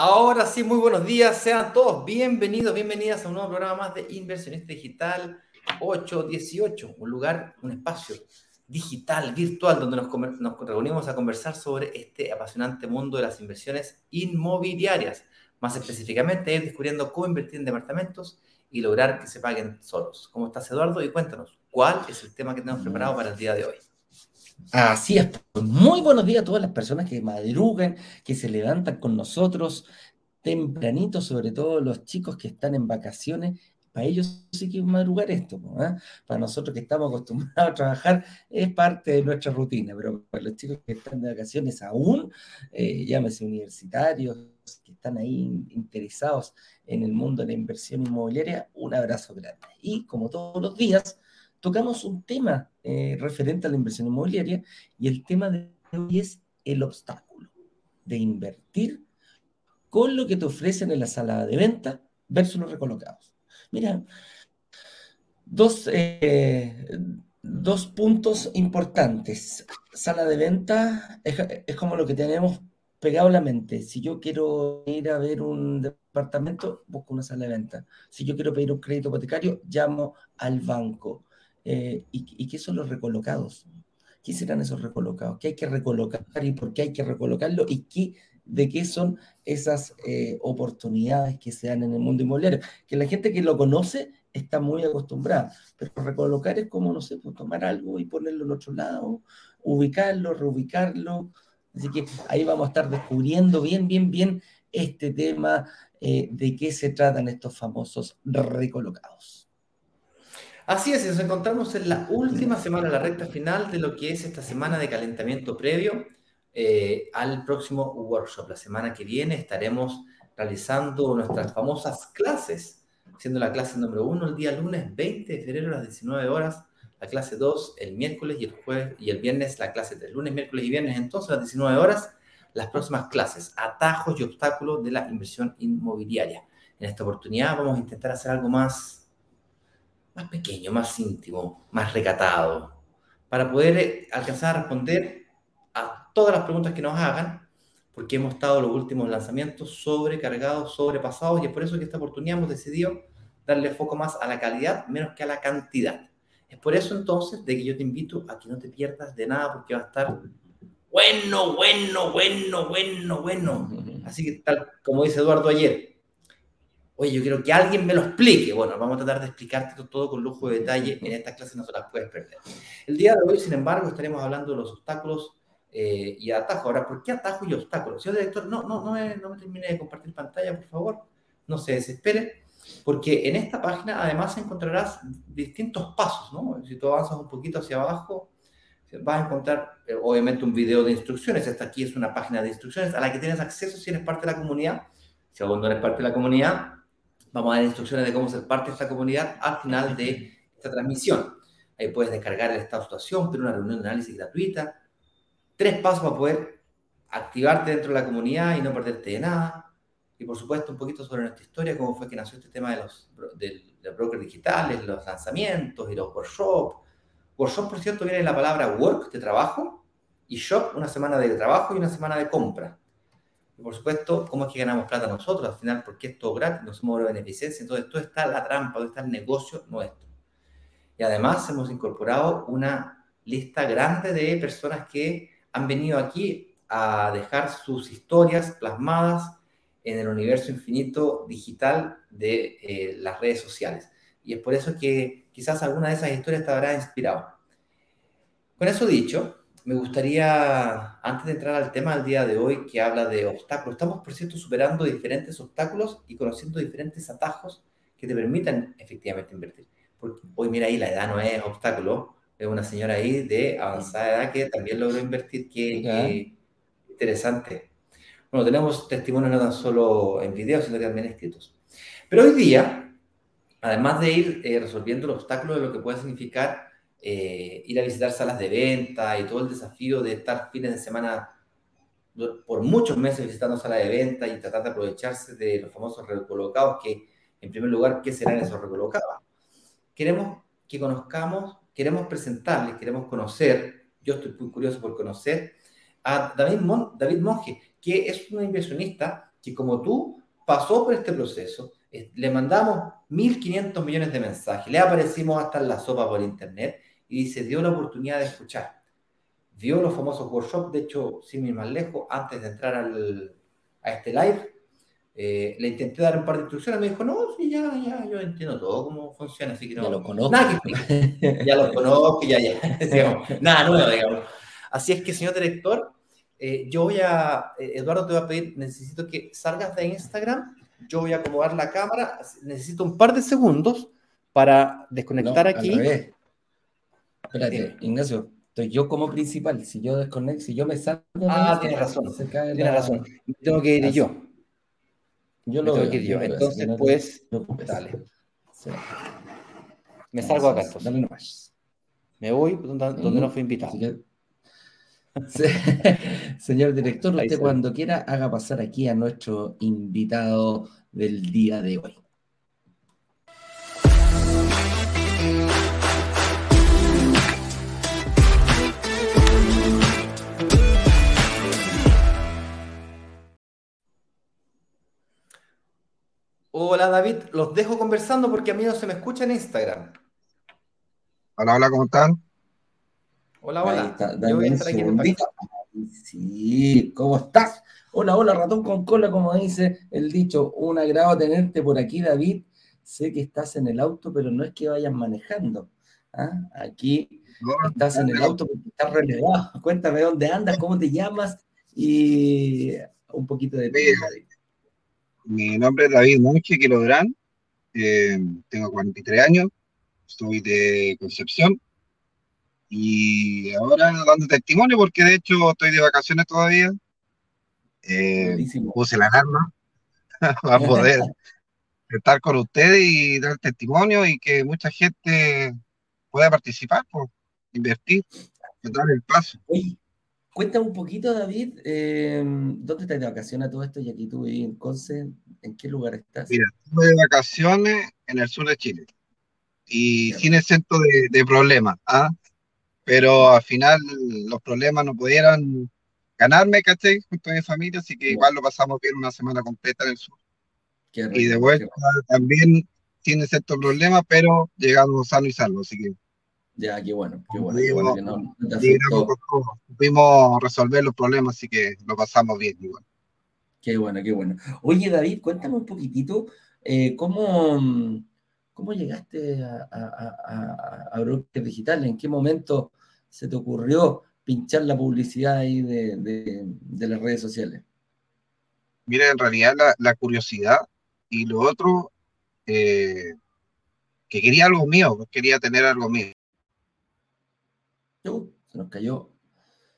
Ahora sí, muy buenos días, sean todos bienvenidos, bienvenidas a un nuevo programa más de Inversionista Digital 818, un lugar, un espacio digital, virtual, donde nos, nos reunimos a conversar sobre este apasionante mundo de las inversiones inmobiliarias. Más específicamente, ir descubriendo cómo invertir en departamentos y lograr que se paguen solos. ¿Cómo estás, Eduardo? Y cuéntanos, ¿cuál es el tema que tenemos preparado para el día de hoy? Así es. Muy buenos días a todas las personas que madrugan, que se levantan con nosotros tempranito, sobre todo los chicos que están en vacaciones. Para ellos sí que es madrugar esto. ¿eh? Para nosotros que estamos acostumbrados a trabajar es parte de nuestra rutina, pero para los chicos que están de vacaciones aún, eh, llámese universitarios, que están ahí interesados en el mundo de la inversión inmobiliaria, un abrazo grande. Y como todos los días, tocamos un tema eh, referente a la inversión inmobiliaria y el tema de hoy es el obstáculo de invertir con lo que te ofrecen en la sala de venta versus los recolocados. Mira, dos, eh, dos puntos importantes. Sala de venta es, como lo que tenemos pegado a la mente. Si yo quiero ir a ver un departamento, busco una sala de venta. Si yo quiero pedir un crédito hipotecario, llamo al banco. Eh, y, qué son los recolocados? ¿Qué serán esos recolocados? ¿Qué hay que recolocar y por qué hay que recolocarlo? ¿Y qué, de qué son esas eh, oportunidades que se dan en el mundo inmobiliario? Que la gente que lo conoce está muy acostumbrada, pero recolocar es como, no sé, pues tomar algo y ponerlo en otro lado, ubicarlo, reubicarlo. Así que ahí vamos a estar descubriendo bien, bien, bien este tema eh, de qué se tratan estos famosos recolocados. Así es, nos encontramos en la última semana, la recta final de lo que es esta semana de calentamiento previo eh, al próximo workshop. La semana que viene estaremos realizando nuestras famosas clases, siendo la clase número uno el día lunes 20 de febrero a las 19 horas, la clase 2 el miércoles y el jueves y el viernes la clase 3, lunes, miércoles y viernes entonces a las 19 horas las próximas clases, atajos y obstáculos de la inversión inmobiliaria. En esta oportunidad vamos a intentar hacer algo más más pequeño, más íntimo, más recatado, para poder eh, alcanzar a responder a todas las preguntas que nos hagan, porque hemos estado los últimos lanzamientos sobrecargados, sobrepasados, y es por eso que esta oportunidad hemos decidido darle foco más a la calidad menos que a la cantidad. Es por eso entonces de que yo te invito a que no te pierdas de nada, porque va a estar bueno, bueno, bueno, bueno, bueno. Así que tal como dice Eduardo ayer, oye, yo quiero que alguien me lo explique. Bueno, vamos a tratar de explicarte todo con lujo de detalle. En esta clase no se las puedes perder. El día de hoy, sin embargo, estaremos hablando de los obstáculos eh, y atajos. Ahora, ¿por qué atajos y obstáculos? Señor director, no, no, no me, no me termine de compartir pantalla, por favor. No se desespere, porque en esta página además encontrarás distintos pasos, ¿no? Si tú avanzas un poquito hacia abajo, vas a encontrar eh, obviamente un video de instrucciones. Esta aquí es una página de instrucciones a la que tienes acceso si eres parte de la comunidad. Si aún no eres parte de la comunidad, Vamos a dar instrucciones de cómo ser parte de esta comunidad al final de esta transmisión. Ahí puedes descargar el estado de situación, tener una reunión de análisis gratuita. Tres pasos para poder activarte dentro de la comunidad y no perderte de nada. Y por supuesto, un poquito sobre nuestra historia, cómo fue que nació este tema de los, de, brokers digitales, los lanzamientos y los workshops. Workshop, por cierto, viene de la palabra work, de trabajo, y shop, una semana de trabajo y una semana de compra. Y por supuesto, ¿cómo es que ganamos plata nosotros? Al final, porque es todo gratis, no somos de beneficencia. Entonces, todo está la trampa, todo está el negocio nuestro. Y además hemos incorporado una lista grande de personas que han venido aquí a dejar sus historias plasmadas en el universo infinito digital de eh, las redes sociales. Y es por eso que quizás alguna de esas historias te habrá inspirado. Con eso dicho, me gustaría, antes de entrar al tema del día de hoy, que habla de obstáculos, estamos, por cierto, superando diferentes obstáculos y conociendo diferentes atajos que te permitan efectivamente invertir. Porque hoy, mira ahí, la edad no es obstáculo, es una señora ahí de avanzada edad que también logró invertir, qué interesante. Bueno, tenemos testimonios no tan solo en video, sino también escritos. Pero hoy día, además de ir eh, resolviendo los obstáculos de lo que puede significar eh, ir a visitar salas de venta y todo el desafío de estar fines de semana por muchos meses visitando salas de venta y tratar de aprovecharse de los famosos recolocados, que en primer lugar, ¿qué serán esos recolocados? Queremos que conozcamos, queremos presentarles, queremos conocer, yo estoy muy curioso por conocer a David, David Monge, que es un inversionista que como tú pasó por este proceso, le mandamos 1.500 millones de mensajes, le aparecimos hasta en la sopa por internet y se dio la oportunidad de escuchar. Vio los famosos workshops, de hecho, sin ir más lejos, antes de entrar al, a este live, eh, le intenté dar un par de instrucciones, me dijo, no, sí, ya, ya, yo entiendo todo cómo funciona, así que no. Ya lo conozco. Nada ya lo conozco, ya, ya. nada nuevo, digamos. Así es que, señor director, eh, yo voy a, eh, Eduardo, te voy a pedir, necesito que salgas de Instagram, yo voy a acomodar la cámara, necesito un par de segundos para desconectar aquí. Espérate, Ignacio, estoy yo como principal, si yo desconecto, si yo me salgo... Ah, tienes razón, tienes razón, tengo que ir yo. Yo lo ir yo, entonces pues, dale. Me salgo acá entonces. Me voy donde, donde no fui invitado. Señor director, usted cuando quiera haga pasar aquí a nuestro invitado del día de hoy. Hola David, los dejo conversando porque a mí no se me escucha en Instagram. Hola, hola, ¿cómo están? Hola, hola. Yo voy a estar aquí en Sí, ¿cómo estás? Hola, hola, ratón con cola, como dice el dicho. Un agrado tenerte por aquí, David. Sé que estás en el auto, pero no es que vayas manejando. ¿ah? Aquí estás en el auto porque estás relegado. Cuéntame dónde andas, cómo te llamas y un poquito de ti, Mi nombre es David Monge Quilodrán. Eh, tengo 43 años. Soy de Concepción y ahora dando testimonio, porque de hecho estoy de vacaciones todavía. Eh, puse la alarma para poder estar con ustedes y dar testimonio y que mucha gente pueda participar, por invertir, dar el paso. Cuéntame un poquito, David, eh, ¿dónde estás de vacaciones a todo esto? Y aquí tú vivís en Conce, ¿en qué lugar estás? Mira, estoy de vacaciones en el sur de Chile y sin exento de, de problemas. ¿ah? pero al final los problemas no pudieron ganarme, ¿cachai? Junto a mi familia, así que igual lo pasamos bien una semana completa en el sur. y de vuelta también tiene ciertos problemas, pero llegamos sano y salvo, así que. Ya, qué bueno, qué bueno. Qué bueno que no, Pudimos resolver los problemas, así que lo pasamos bien igual. Qué bueno, qué bueno. Oye, David, cuéntame un poquitito eh, cómo, cómo llegaste a, a, a, Digital, en qué momento se te ocurrió pinchar la publicidad ahí de, las redes sociales? Mira, en realidad la, curiosidad y lo otro, eh, que quería algo mío, quería tener algo mío. Se nos cayó,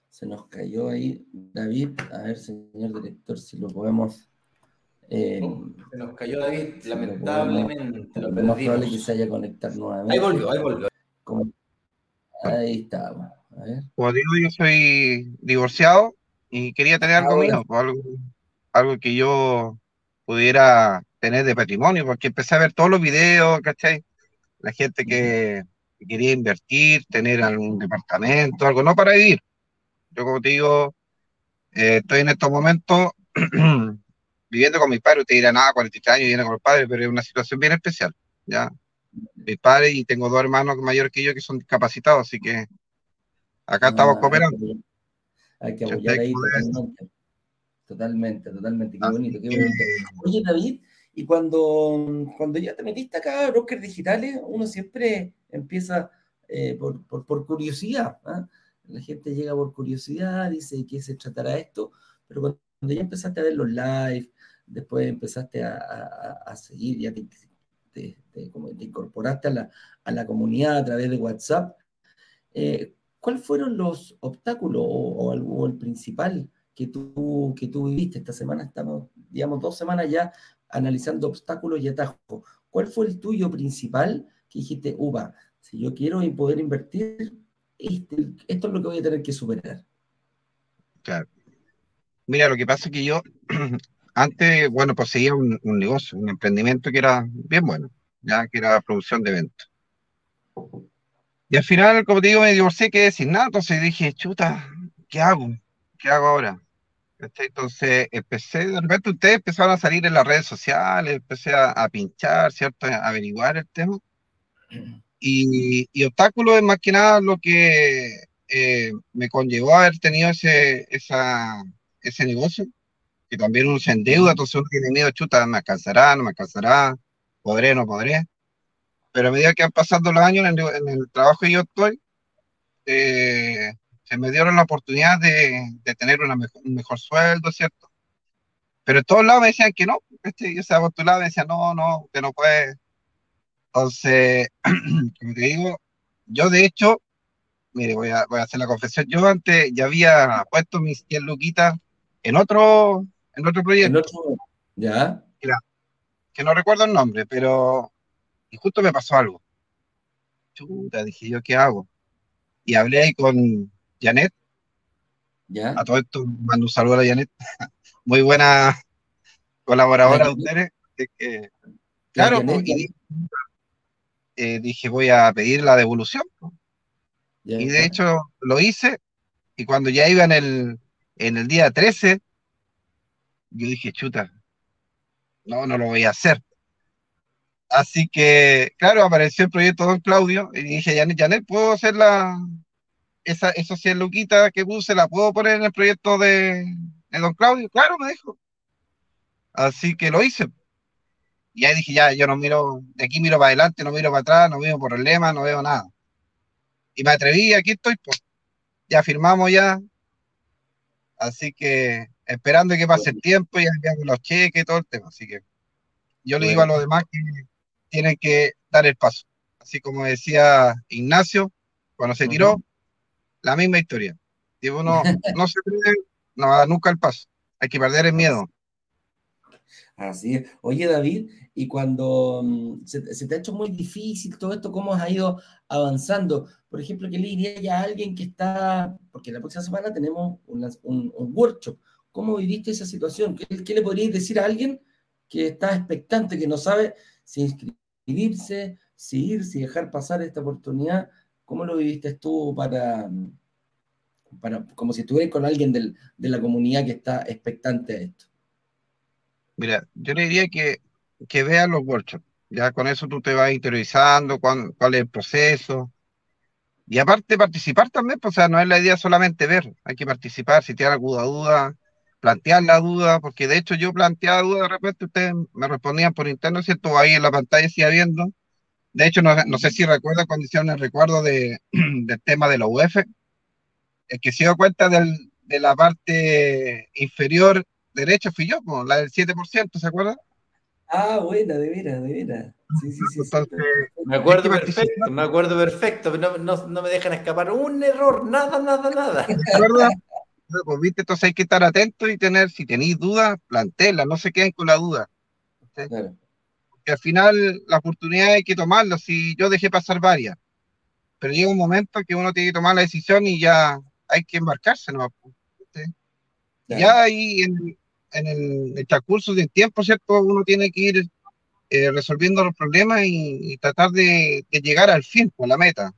se nos cayó ahí David. A ver, señor director, si lo podemos. Eh, se nos cayó David, lamentablemente. Lo, más probable que se haya conectado nuevamente. Ahí volvió, ahí volvió. Ahí estamos. A ver. Como digo, yo soy divorciado y quería tener algo mío, algo, algo que yo pudiera tener de patrimonio, porque empecé a ver todos los videos, ¿cachai? La gente que quería invertir, tener algún departamento, algo, no para vivir. Yo, como te digo, eh, estoy en estos momentos viviendo con mis padres. Usted dirá, nada, 43 años viene con los padres, pero es una situación bien especial, ¿ya? mis padres y tengo dos hermanos mayores que yo que son discapacitados, así que acá ah, estamos cooperando. Hay que apoyar ahí totalmente. Totalmente, totalmente. Qué bonito, qué bonito. Oye, David, y cuando, cuando ya te metiste acá a brokers digitales, uno siempre empieza eh, por, por, curiosidad. ¿ah? La gente llega por curiosidad, dice de qué se tratará esto, pero cuando ya empezaste a ver los live, después empezaste a, a, a seguir, ya te, te, incorporaste a la, a la, comunidad a través de WhatsApp, eh, ¿cuáles fueron los obstáculos o, o, el principal que tú, que tú viviste? Esta semana estamos, digamos, dos semanas ya analizando obstáculos y atajos. ¿Cuál fue el tuyo principal que dijiste, uva, si yo quiero poder invertir, este, esto es lo que voy a tener que superar. Claro. Mira, lo que pasa es que yo antes, bueno, poseía un, negocio, un emprendimiento que era bien bueno, ya que era producción de eventos. Y al final, como te digo, me divorcié, quedé sin nada, entonces dije, chuta, ¿qué hago? ¿Qué hago ahora? Entonces empecé, de repente ustedes empezaron a salir en las redes sociales, empecé a, pinchar, ¿cierto? A averiguar el tema. Y, y obstáculo es más que nada lo que eh, me conllevó a haber tenido ese, esa, ese negocio, que también uno se endeuda, entonces uno tiene miedo, chuta, me alcanzará, no me alcanzará, podré, no podré. Pero a medida que han pasado los años en el, trabajo que yo estoy, eh, se me dieron la oportunidad de, de tener una un mejor sueldo, ¿cierto? Pero en todos lados me decían que no, este, yo se postulaba y me decían, no, no, que no puede. Entonces, como te digo, yo de hecho, mire, voy a, voy a hacer la confesión, yo antes ya había puesto mis 10 luquitas en otro, en otro proyecto. ¿En otro? ¿Ya? que no recuerdo el nombre, pero y justo me pasó algo. Chuta, dije yo, ¿qué hago? Y hablé ahí con Janet. ¿Ya? A todo esto, mando un saludo a Janet. Muy buena colaboradora de ustedes. claro, pues, y, eh, dije, voy a pedir la devolución. y de hecho lo hice. Y cuando ya iba en el, en el día 13, yo dije, chuta, no, no lo voy a hacer. Así que, claro, apareció el proyecto Don Claudio y dije, Janet, Janet, ¿puedo hacer la, esa, esa 100 luquitas que puse, la puedo poner en el proyecto de, Don Claudio? Claro, me dijo. Así que lo hice. Y ahí dije, ya, yo no miro, de aquí miro para adelante, no miro para atrás, no miro por el lema, no veo nada. Y me atreví, aquí estoy, pues. Ya firmamos ya, Así que esperando que pase el tiempo y enviando los cheques y todo el tema. Así que yo le digo a los demás que tienen que dar el paso. Así como decía Ignacio, cuando se tiró, la misma historia. Si uno no se atreve, no va a dar nunca el paso. Hay que perder el miedo. Así es. Oye, David, y cuando mm, se, te ha hecho muy difícil todo esto, ¿cómo has ido avanzando? Por ejemplo, ¿qué le diría ya a alguien que está, porque la próxima semana tenemos un, workshop, ¿cómo viviste esa situación? ¿Qué, le podrías decir a alguien que está expectante, que no sabe si inscribirse, si ir, si dejar pasar esta oportunidad? ¿Cómo lo viviste tú para, para como si estuvieras con alguien de la comunidad que está expectante a esto? Mira, yo le diría que que vean los workshops. Ya con eso tú te vas interiorizando cuál, cuál es el proceso. Y aparte participar también, pues, o sea, no es la idea solamente ver, hay que participar, si tienen alguna duda, plantear la duda, porque de hecho yo planteaba duda de repente, ustedes me respondían por interno, ¿cierto? Ahí en la pantalla sigue viendo. De hecho, no, no sé si recuerdan cuando hicieron el recuerdo de, del tema de la UF, el que se dio cuenta del, de la parte inferior derecha fui yo, la del 7%, ¿se acuerdan? Ah, buena, de veras, de veras. Sí, sí, sí. me acuerdo perfecto, me acuerdo perfecto. No, no, no, me dejan escapar un error, nada, nada, nada. ¿Verdad? Pues viste, entonces hay que estar atento y tener, si tenéis dudas, plantela, no se queden con la duda. Claro. Porque al final la oportunidad hay que tomarla. Si yo dejé pasar varias, pero llega un momento que uno tiene que tomar la decisión y ya hay que embarcarse, ¿no? Ya ahí en, en el, transcurso del tiempo, ¿cierto? Uno tiene que ir eh, resolviendo los problemas y, tratar de, llegar al fin, con la meta.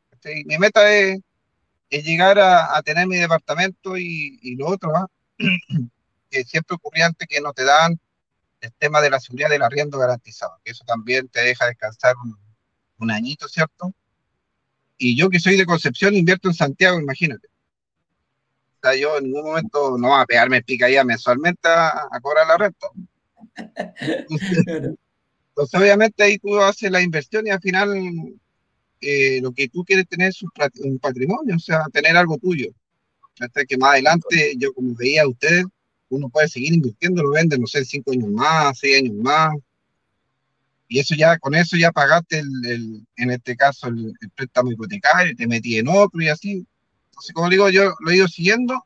Mi meta es, llegar a, tener mi departamento y, lo otro, ¿ah? que siempre ocurría antes que no te dan el tema de la seguridad del arriendo garantizado, que eso también te deja descansar un añito, ¿cierto? Y yo que soy de Concepción invierto en Santiago, imagínate yo en ningún momento no va a pegarme el pica ya mensualmente a, cobrar la renta. Entonces, obviamente ahí tú haces la inversión y al final eh, lo que tú quieres tener es un, patrimonio, o sea, tener algo tuyo. Hasta que más adelante, yo como veía a ustedes, uno puede seguir invirtiendo, lo vende, no sé, cinco años más, seis años más. Y eso ya, con eso ya pagaste, el, en este caso, el, el préstamo hipotecario, te metí en otro y así como digo, yo lo he ido siguiendo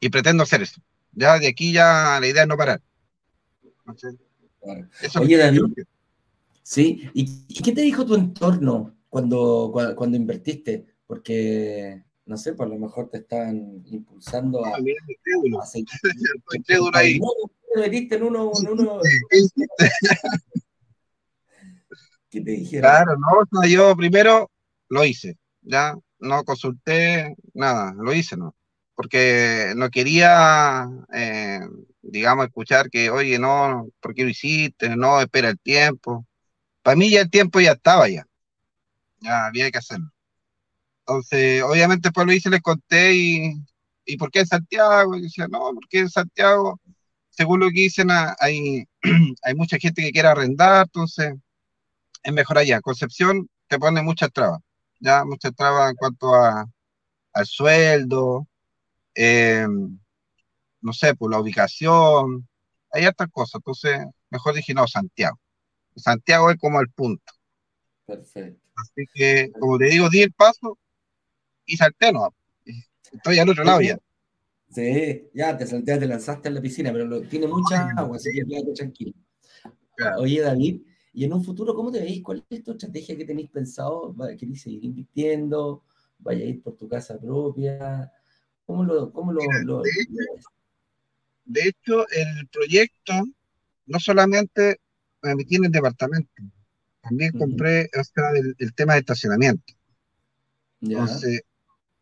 y pretendo hacer eso. Ya de aquí ya la idea es no parar. Oye, David, Sí, ¿y, qué te dijo tu entorno cuando, cuando, invertiste? Porque, no sé, por lo mejor te están impulsando a... A, ahí. No, metiste en uno... En uno... ¿Qué te dijeron? Claro, no, yo primero lo hice, ya, no consulté nada, lo hice, ¿no? Porque no quería, eh, digamos, escuchar que, oye, no, ¿por qué lo hiciste? No, espera el tiempo. Para mí ya el tiempo ya estaba ya, ya había que hacerlo. Entonces, obviamente después lo hice, les conté y, y ¿por qué en Santiago? Y decía, no, porque en Santiago, según lo que dicen, hay, hay mucha gente que quiere arrendar, entonces es mejor allá. Concepción te pone muchas trabas ya muchas trabas en cuanto a, al sueldo, eh, no sé, por la ubicación, hay otras cosas. Entonces, mejor dije, no, Santiago. Santiago es como el punto. Perfecto. Así que, como te digo, di el paso y salté, no. Estoy al otro lado ya. Sí, ya te salté, te lanzaste en la piscina, pero tiene mucha agua, así que quédate tranquilo. Oye, David, y en un futuro, ¿cómo te veis? ¿Cuál es tu estrategia que tenéis pensado? ¿Queréis seguir invirtiendo? ¿Vaya a ir por tu casa propia? ¿Cómo lo, cómo lo, de, hecho, el proyecto no solamente me en el departamento, también compré el, tema de estacionamiento. Entonces,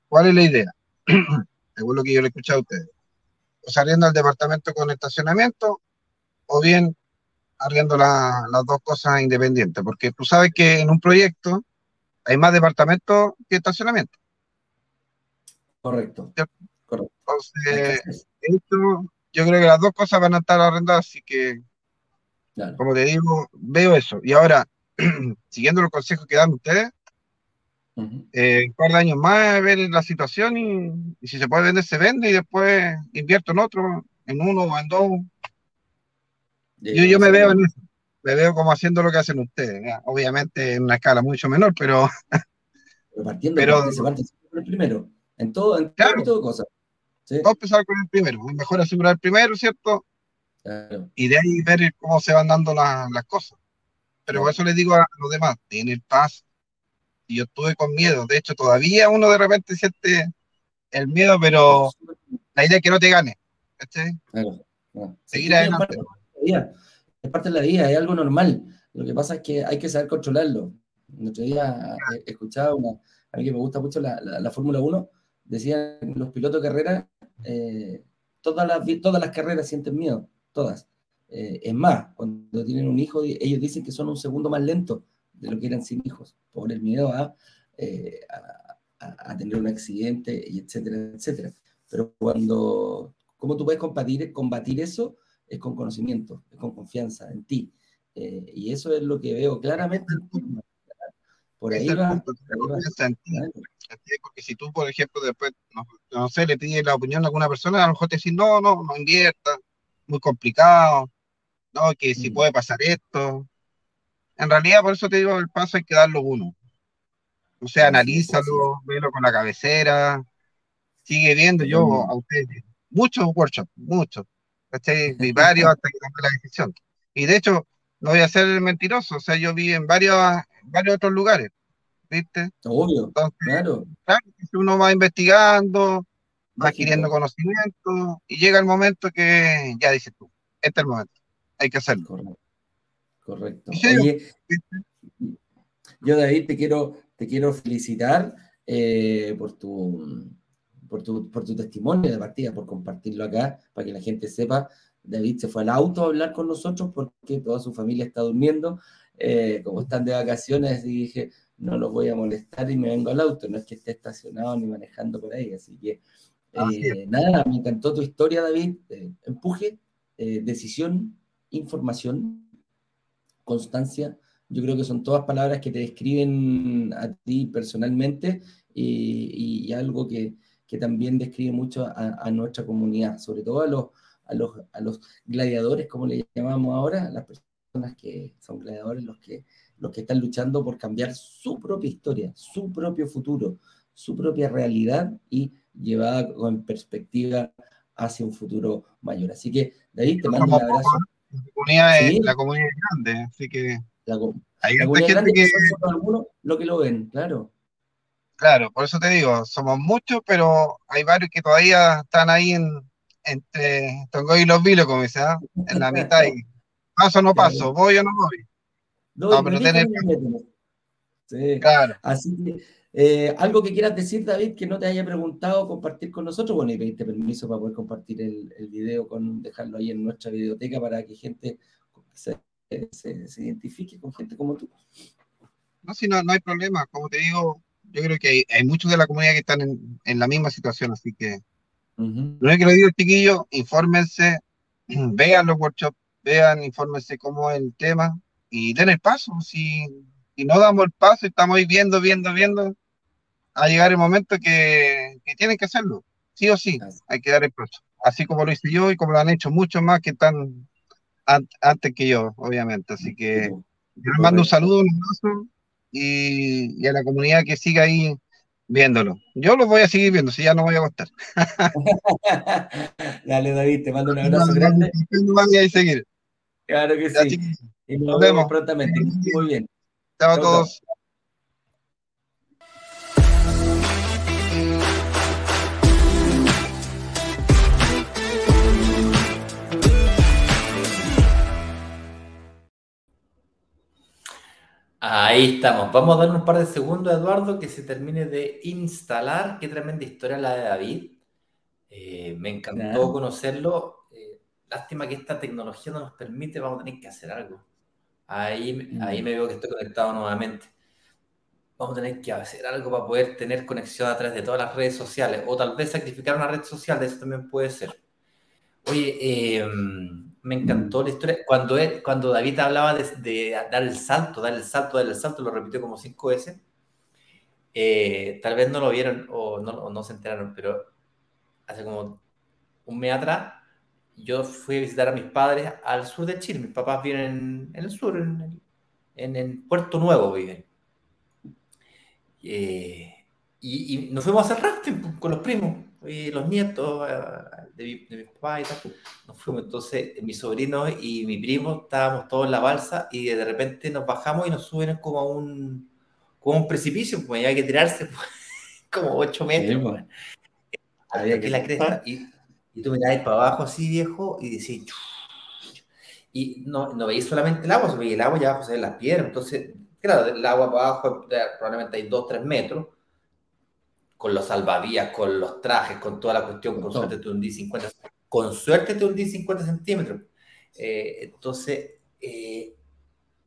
¿cuál es la idea? Según lo que yo le he escuchado a ustedes. O saliendo al departamento con estacionamiento, o bien arriendo las dos cosas independientes, porque tú sabes que en un proyecto hay más departamentos que estacionamiento. Correcto. Entonces, yo creo que las dos cosas van a estar arrendadas, así que, como te digo, veo eso. Y ahora, siguiendo los consejos que dan ustedes, eh, un par de años más, ver la situación y, y, si se puede vender, se vende y después invierto en otro, en uno o en dos, yo, yo me veo en eso, me veo como haciendo lo que hacen ustedes, obviamente en una escala mucho menor, pero... Pero partiendo, pero, se parte el primero, en todo, en claro, todo cosa. Vamos a empezar con el primero, mejor asegurar el primero, ¿cierto? Y de ahí ver cómo se van dando las cosas. Pero por eso les digo a los demás, tienen paz. Y yo estuve con miedo, de hecho todavía uno de repente siente el miedo, pero la idea es que no te gane. Claro, Seguir adelante es parte de la vida, es algo normal. Lo que pasa es que hay que saber controlarlo. El otro día escuchaba una, a mí que me gusta mucho la, la, Fórmula 1, decían los pilotos de carrera, eh, todas, las, todas las carreras sienten miedo, todas. Eh, es más, cuando tienen un hijo, ellos dicen que son un segundo más lento de lo que eran sin hijos, por el miedo a, eh, a, a, tener un accidente, y etcétera, etcétera. Pero cuando, ¿cómo tú puedes combatir, combatir eso? Es con conocimiento, es con confianza en ti. Eh, y eso es lo que veo claramente. Por ahí va. Porque si tú, por ejemplo, después, no, sé, le pides la opinión a alguna persona, a lo mejor te dicen, no, no, no invierta, muy complicado, no, que si mm. puede pasar esto. En realidad, por eso te digo, el paso hay que darlo uno. O sea, analízalo, velo con la cabecera, sigue viendo. Yo a ustedes, muchos workshops, muchos, ¿cachai? Vi varios hasta que tomé la decisión. Y de hecho, no voy a ser mentiroso, o sea, yo vi en varios, varios otros lugares, ¿viste? Obvio, claro. Claro, uno va investigando, va adquiriendo conocimiento y llega el momento que ya dices tú, este es el momento, hay que hacerlo. Correcto. Correcto. Oye, yo David te quiero, te quiero felicitar eh, por tu por tu, por tu testimonio de partida, por compartirlo acá, para que la gente sepa. David se fue al auto a hablar con nosotros porque toda su familia está durmiendo. Eh, como están de vacaciones, y dije, no los voy a molestar y me vengo al auto. No es que esté estacionado ni manejando por ahí. Así que, eh, nada, me encantó tu historia, David. Eh, empuje, decisión, información, constancia. Yo creo que son todas palabras que te describen a ti personalmente y algo que, que también describe mucho a, nuestra comunidad, sobre todo a los, a, los, a los gladiadores, como le llamamos ahora, las personas que son gladiadores, los que, los que están luchando por cambiar su propia historia, su propio futuro, su propia realidad y llevada con perspectiva hacia un futuro mayor. Así que, David, te mando un abrazo. La comunidad, es, la comunidad grande, así que hay gente que... Algunos lo que lo ven, claro. Claro, por eso te digo, somos muchos, pero hay varios que todavía están ahí en, entre Tongo y los vilos, como dice, ¿ah? en la mitad. Y paso o no paso, voy o no voy. No, pero tener... Sí. Claro. Así que, eh, algo que quieras decir, David, que no te haya preguntado, compartir con nosotros, bueno, y pediste permiso para poder compartir el, el video, con dejarlo ahí en nuestra videoteca para que gente se, se, identifique con gente como tú. No, si no, no hay problema, como te digo, yo creo que hay, muchos de la comunidad que están en, en la misma situación, así que lo único que le digo, chiquillos, infórmense, vean los workshops, vean, infórmense cómo es el tema y den el paso. Si, si no damos el paso estamos ahí viendo, viendo, viendo, a llegar el momento que, que tienen que hacerlo. Sí o sí, hay que dar el paso. Así como lo hice yo y como lo han hecho muchos más que están antes que yo, obviamente. Así que yo les mando un saludo, un abrazo y, y, a la comunidad que siga ahí viéndolo. Yo lo voy a seguir viendo, si ya no voy a gustar. Dale, David, te mando un abrazo grande. No voy a seguir. Claro que sí. Y nos, vemos prontamente. Muy bien. Chao a todos. Ahí estamos. Vamos a dar un par de segundos a Eduardo que se termine de instalar. Qué tremenda historia la de David. Eh, me encantó conocerlo. Eh, lástima que esta tecnología no nos permite, vamos a tener que hacer algo. Ahí, mm. ahí me veo que estoy conectado nuevamente. Vamos a tener que hacer algo para poder tener conexión a través de todas las redes sociales. O tal vez sacrificar una red social, de eso también puede ser. Oye, eh, me encantó la historia. Cuando, cuando David hablaba de, dar el salto, dar el salto, dar el salto, lo repitió como cinco veces. Eh, tal vez no lo vieron o no, no, se enteraron, pero hace como un mes atrás yo fui a visitar a mis padres al sur de Chile. Mis papás viven en, el sur, en, en, Puerto Nuevo viven. Eh, y, nos fuimos a hacer rafting con los primos y los nietos de mi, de papá y tal. Nos fuimos entonces, mi sobrino y mi primo estábamos todos en la balsa y de repente nos bajamos y nos suben como a un, como un precipicio, pues había que tirarse como 8 metros. había que la cresta y, y tú mirabas para abajo así, viejo, y decís, y no, no veis solamente el agua, se veía el agua y abajo se ven las piedras. Entonces, claro, el agua para abajo probablemente hay 2, 3 metros con los salvavidas, con los trajes, con toda la cuestión, con suerte te hundí 50, con suerte te hundí 50 centímetros. Eh, entonces, eh,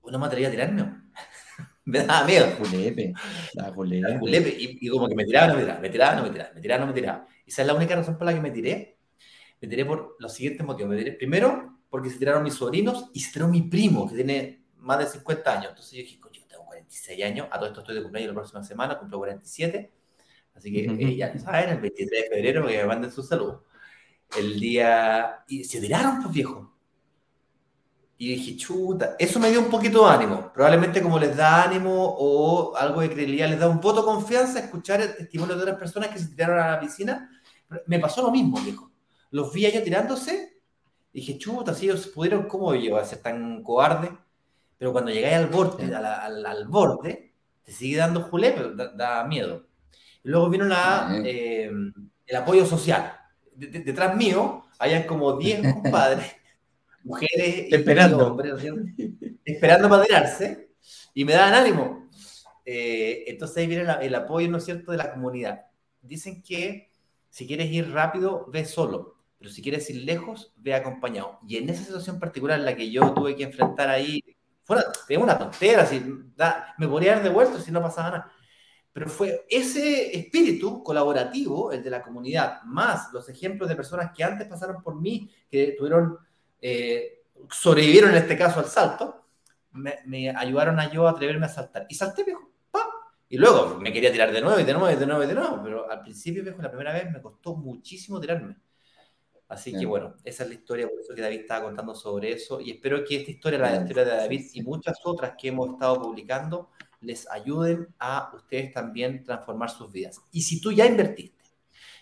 no me atrevía a tirarme. me daba miedo. Julepe, julepe. Y, como que me tiraba, no me tiraba, me tiraba, no me tiraba, me tiraba, no me tiraba. Y esa es la única razón por la que me tiré. Me tiré por los siguientes motivos. Me tiré, primero, porque se tiraron mis sobrinos y se tiró mi primo, que tiene más de 50 años. Entonces yo dije, yo tengo 46 años, a todo esto estoy de cumpleaños la próxima semana, cumplo 47 Así que uh ya saben, el 23 de febrero que me manden su salud. El día. Y se tiraron, pues viejo. Y dije, chuta, eso me dio un poquito de ánimo. Probablemente como les da ánimo o algo de credibilidad, les da un voto de confianza escuchar el testimonio de otras personas que se tiraron a la piscina. Me pasó lo mismo, viejo. Los vi allá tirándose. Dije, chuta, si ellos pudieron, ¿cómo yo a ser tan cobarde? Pero cuando llegáis al borde, al, al, borde, te sigue dando julé, pero da miedo. Luego vino la, eh, el apoyo social. detrás mío, hayan como 10 compadres, mujeres esperando. y hombres, esperando para tirarse, y me daban ánimo. Eh, entonces ahí viene el apoyo, ¿no es cierto?, de la comunidad. Dicen que si quieres ir rápido, ve solo, pero si quieres ir lejos, ve acompañado. Y en esa situación particular en la que yo tuve que enfrentar ahí, fuera, tenía una tontera, si, me podría haber devuelto si no pasaba nada pero fue ese espíritu colaborativo, el de la comunidad, más los ejemplos de personas que antes pasaron por mí, que tuvieron, eh, sobrevivieron en este caso al salto, me, ayudaron a yo a atreverme a saltar. Y salté, viejo, ¡pam! Y luego me quería tirar de nuevo y de nuevo y de nuevo y de nuevo, pero al principio, viejo, la primera vez me costó muchísimo tirarme. Así que bueno, esa es la historia, por eso que David estaba contando sobre eso. Y espero que esta historia, la historia de David y muchas otras que hemos estado publicando, les ayuden a ustedes también transformar sus vidas. Y si tú ya invertiste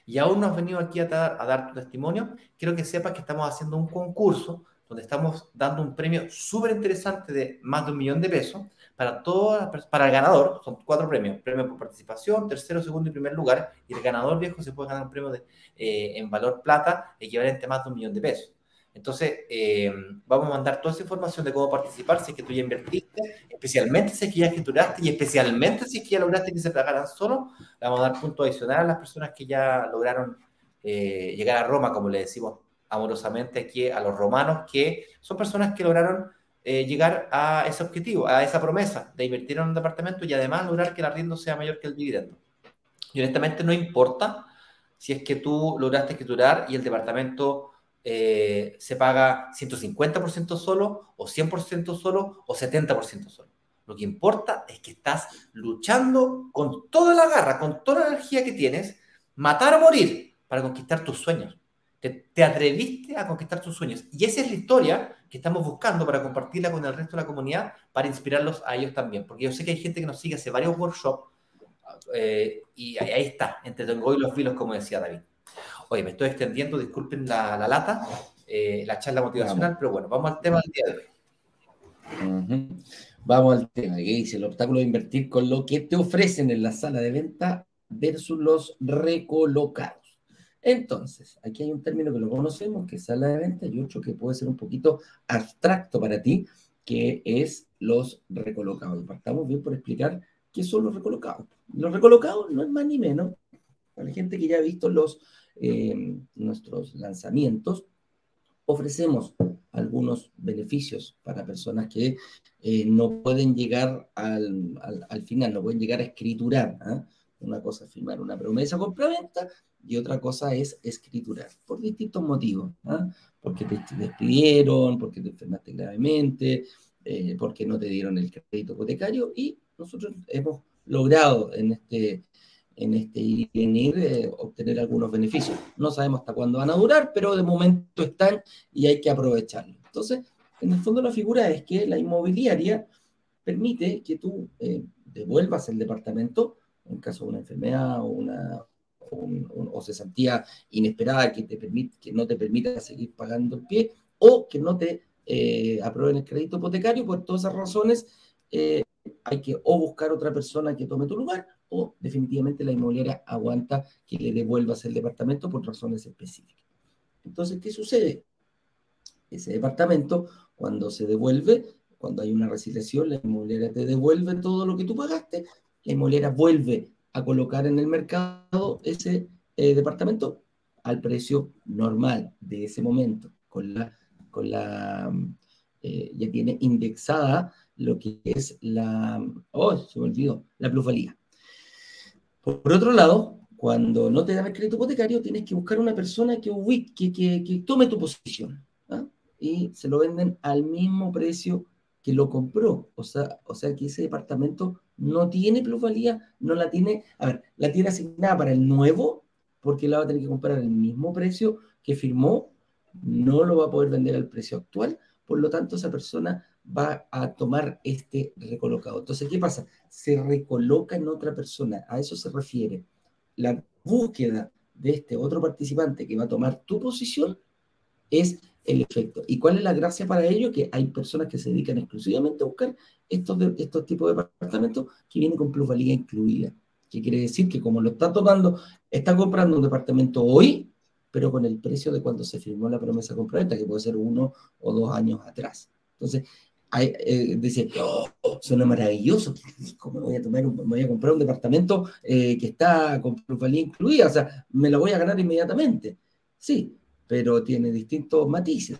y aún no has venido aquí a dar, a dar tu testimonio, quiero que sepas que estamos haciendo un concurso donde estamos dando un premio súper interesante de más de un millón de pesos para, todo, para el ganador. Son cuatro premios. Premio por participación, tercero, segundo y primer lugar. Y el ganador viejo se puede ganar un premio de, eh, en valor plata equivalente a más de un millón de pesos. Entonces, eh, vamos a mandar toda esa información de cómo participar, si es que tú ya invertiste, especialmente si es que ya escrituraste y especialmente si es que ya lograste que se pagaran solo, le vamos a dar puntos adicionales a las personas que ya lograron eh, llegar a Roma, como le decimos amorosamente aquí a los romanos, que son personas que lograron eh, llegar a ese objetivo, a esa promesa de invertir en un departamento y además lograr que el arriendo sea mayor que el dividendo. Y honestamente no importa si es que tú lograste escriturar y el departamento eh, se paga 150% solo o 100% solo o 70% solo. Lo que importa es que estás luchando con toda la garra, con toda la energía que tienes, matar o morir para conquistar tus sueños. Te, te, atreviste a conquistar tus sueños. Y esa es la historia que estamos buscando para compartirla con el resto de la comunidad, para inspirarlos a ellos también. Porque yo sé que hay gente que nos sigue hace varios workshops eh, y ahí, está, entre Tongo y los filos, como decía David. Oye, me estoy extendiendo, disculpen la, la lata, eh, la charla motivacional, pero bueno, vamos al tema del día de hoy. Vamos al tema, que dice el obstáculo de invertir con lo que te ofrecen en la sala de venta versus los recolocados. Entonces, aquí hay un término que lo conocemos, que es sala de venta, y otro que puede ser un poquito abstracto para ti, que es los recolocados. Partamos bien por explicar qué son los recolocados. Los recolocados no es más ni menos, para la gente que ya ha visto los, eh, nuestros lanzamientos, ofrecemos algunos beneficios para personas que eh, no pueden llegar al, al, final, no pueden llegar a escriturar. ¿eh? Una cosa es firmar una promesa compra-venta y otra cosa es escriturar, por distintos motivos. ¿ah? Porque te despidieron, porque te enfermaste gravemente, eh, porque no te dieron el crédito hipotecario y nosotros hemos logrado en este, en este ir y eh, obtener algunos beneficios. No sabemos hasta cuándo van a durar, pero de momento están y hay que aprovecharlo. Entonces, en el fondo la figura es que la inmobiliaria permite que tú eh, devuelvas el departamento en caso de una enfermedad o una, o, cesantía inesperada que, te permite, que no te permita seguir pagando el pie o que no te eh, aprueben el crédito hipotecario. Por todas esas razones, eh, hay que o buscar otra persona que tome tu lugar o definitivamente la inmobiliaria aguanta que le devuelvas el departamento por razones específicas. Entonces, ¿qué sucede? Ese departamento, cuando se devuelve, cuando hay una resiliación, la inmobiliaria te devuelve todo lo que tú pagaste, la inmobiliaria vuelve a colocar en el mercado ese eh, departamento al precio normal de ese momento, con la, con la eh, ya tiene indexada lo que es la, oh, se me olvidó, la plusvalía. Por, otro lado, cuando no te dan el crédito hipotecario, tienes que buscar una persona que, tome tu posición ¿ah? y se lo venden al mismo precio que lo compró. O sea, o sea que ese departamento no tiene plusvalía, no la tiene, a ver, la tiene asignada para el nuevo, porque la va a tener que comprar al mismo precio que firmó, no lo va a poder vender al precio actual, por lo tanto esa persona va a tomar este recolocado. Entonces, ¿qué pasa? Se recoloca en otra persona, a eso se refiere. La búsqueda de este otro participante que va a tomar tu posición es el efecto. ¿Y cuál es la gracia para ello? Que hay personas que se dedican exclusivamente a buscar estos, estos tipos de departamentos que vienen con plusvalía incluida. Que quiere decir que como lo está tomando, está comprando un departamento hoy, pero con el precio de cuando se firmó la promesa compraventa, que puede ser uno o dos años atrás. Entonces, hay, eh, dice, oh, suena maravilloso, ¿cómo voy a, tomar voy a comprar un departamento eh, que está con plusvalía incluida? O sea, me lo voy a ganar inmediatamente. Sí, pero tiene distintos matices.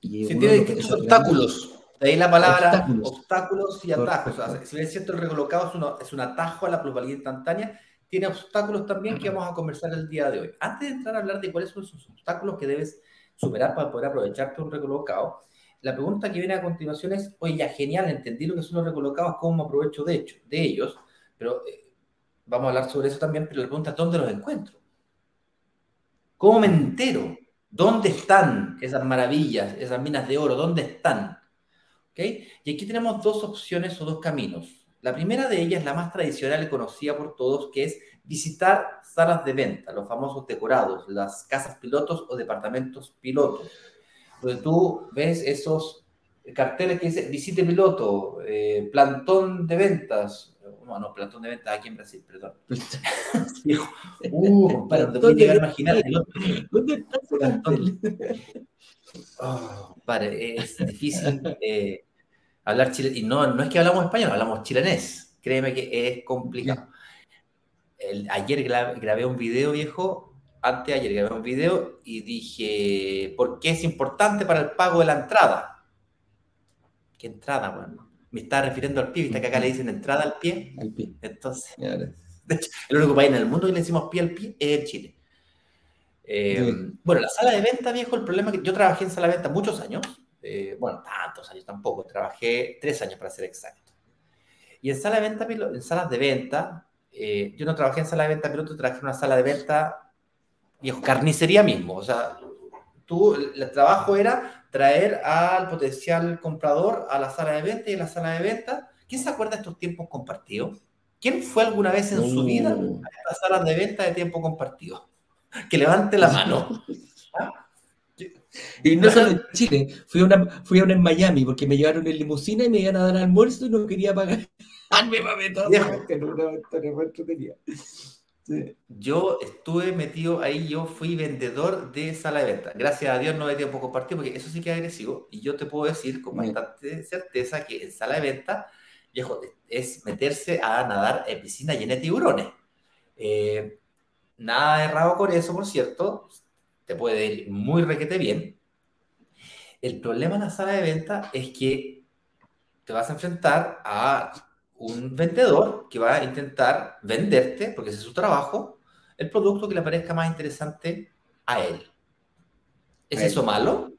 Y sí, tiene distintos obstáculos. De ahí la palabra obstáculos, y atajos. si bien es cierto, el recolocado es, es un atajo a la plusvalía instantánea, tiene obstáculos también que vamos a conversar el día de hoy. Antes de entrar a hablar de cuáles son esos obstáculos que debes superar para poder aprovecharte un recolocado, la pregunta que viene a continuación es, oye, ya genial, entendí lo que son los recolocados, cómo aprovecho de, hecho, de ellos, pero eh, vamos a hablar sobre eso también, pero la pregunta es, ¿dónde los encuentro? ¿Cómo me entero? ¿Dónde están esas maravillas, esas minas de oro? ¿Dónde están? ¿Okay? Y aquí tenemos dos opciones o dos caminos. La primera de ellas la más tradicional y conocida por todos, que es visitar salas de venta, los famosos decorados, las casas pilotos o departamentos pilotos. Donde tú ves esos carteles que dice visite piloto, eh, plantón de ventas, no, no, plantón de ventas aquí en Brasil, perdón. uh, compadre, no te puedes llegar a imaginar. ¿Dónde está ese plantón? Oh, es difícil eh, hablar chile. Y no, no es que hablamos español, hablamos chilenés. Créeme que es complicado. El, ayer grabé un video, viejo, antes ayer grabé un video y dije, ¿por qué es importante para el pago de la entrada? ¿Qué entrada, bueno? Me está refiriendo al pie, ¿viste que acá le dicen entrada al pie? Al pie. Entonces, de hecho, el único país en el mundo que le decimos pie al pie es el Chile. Eh, bueno, la sala de venta, viejo, el problema es que yo trabajé en sala de venta muchos años, eh, bueno, tantos años tampoco, trabajé tres años para ser exacto. Y en sala de venta, en salas de venta, eh, yo no trabajé en sala de venta piloto, trabajé en una sala de venta, viejo, carnicería mismo, o sea, tú, el trabajo era traer al potencial comprador a la sala de venta y en la sala de venta, ¿quién se acuerda de estos tiempos compartidos? ¿Quién fue alguna vez en su vida a estas salas de venta de tiempo compartido? que levante la mano. Y no solo en Chile, fui a, una, fui a una en Miami porque me llevaron en limusina y me iban a dar almuerzo y no quería pagar. Yo estuve metido ahí, yo fui vendedor de sala de venta. Gracias a Dios no he tiempo compartido porque eso sí que es agresivo. Y yo te puedo decir con bastante certeza que en sala de venta, viejo, es meterse a nadar en piscina llena de tiburones. Eh, Nada errado con eso, por cierto. Te puede ir muy requete bien. El problema en la sala de venta es que te vas a enfrentar a un vendedor que va a intentar venderte, porque ese es su trabajo, el producto que le parezca más interesante a él. ¿Es eso malo?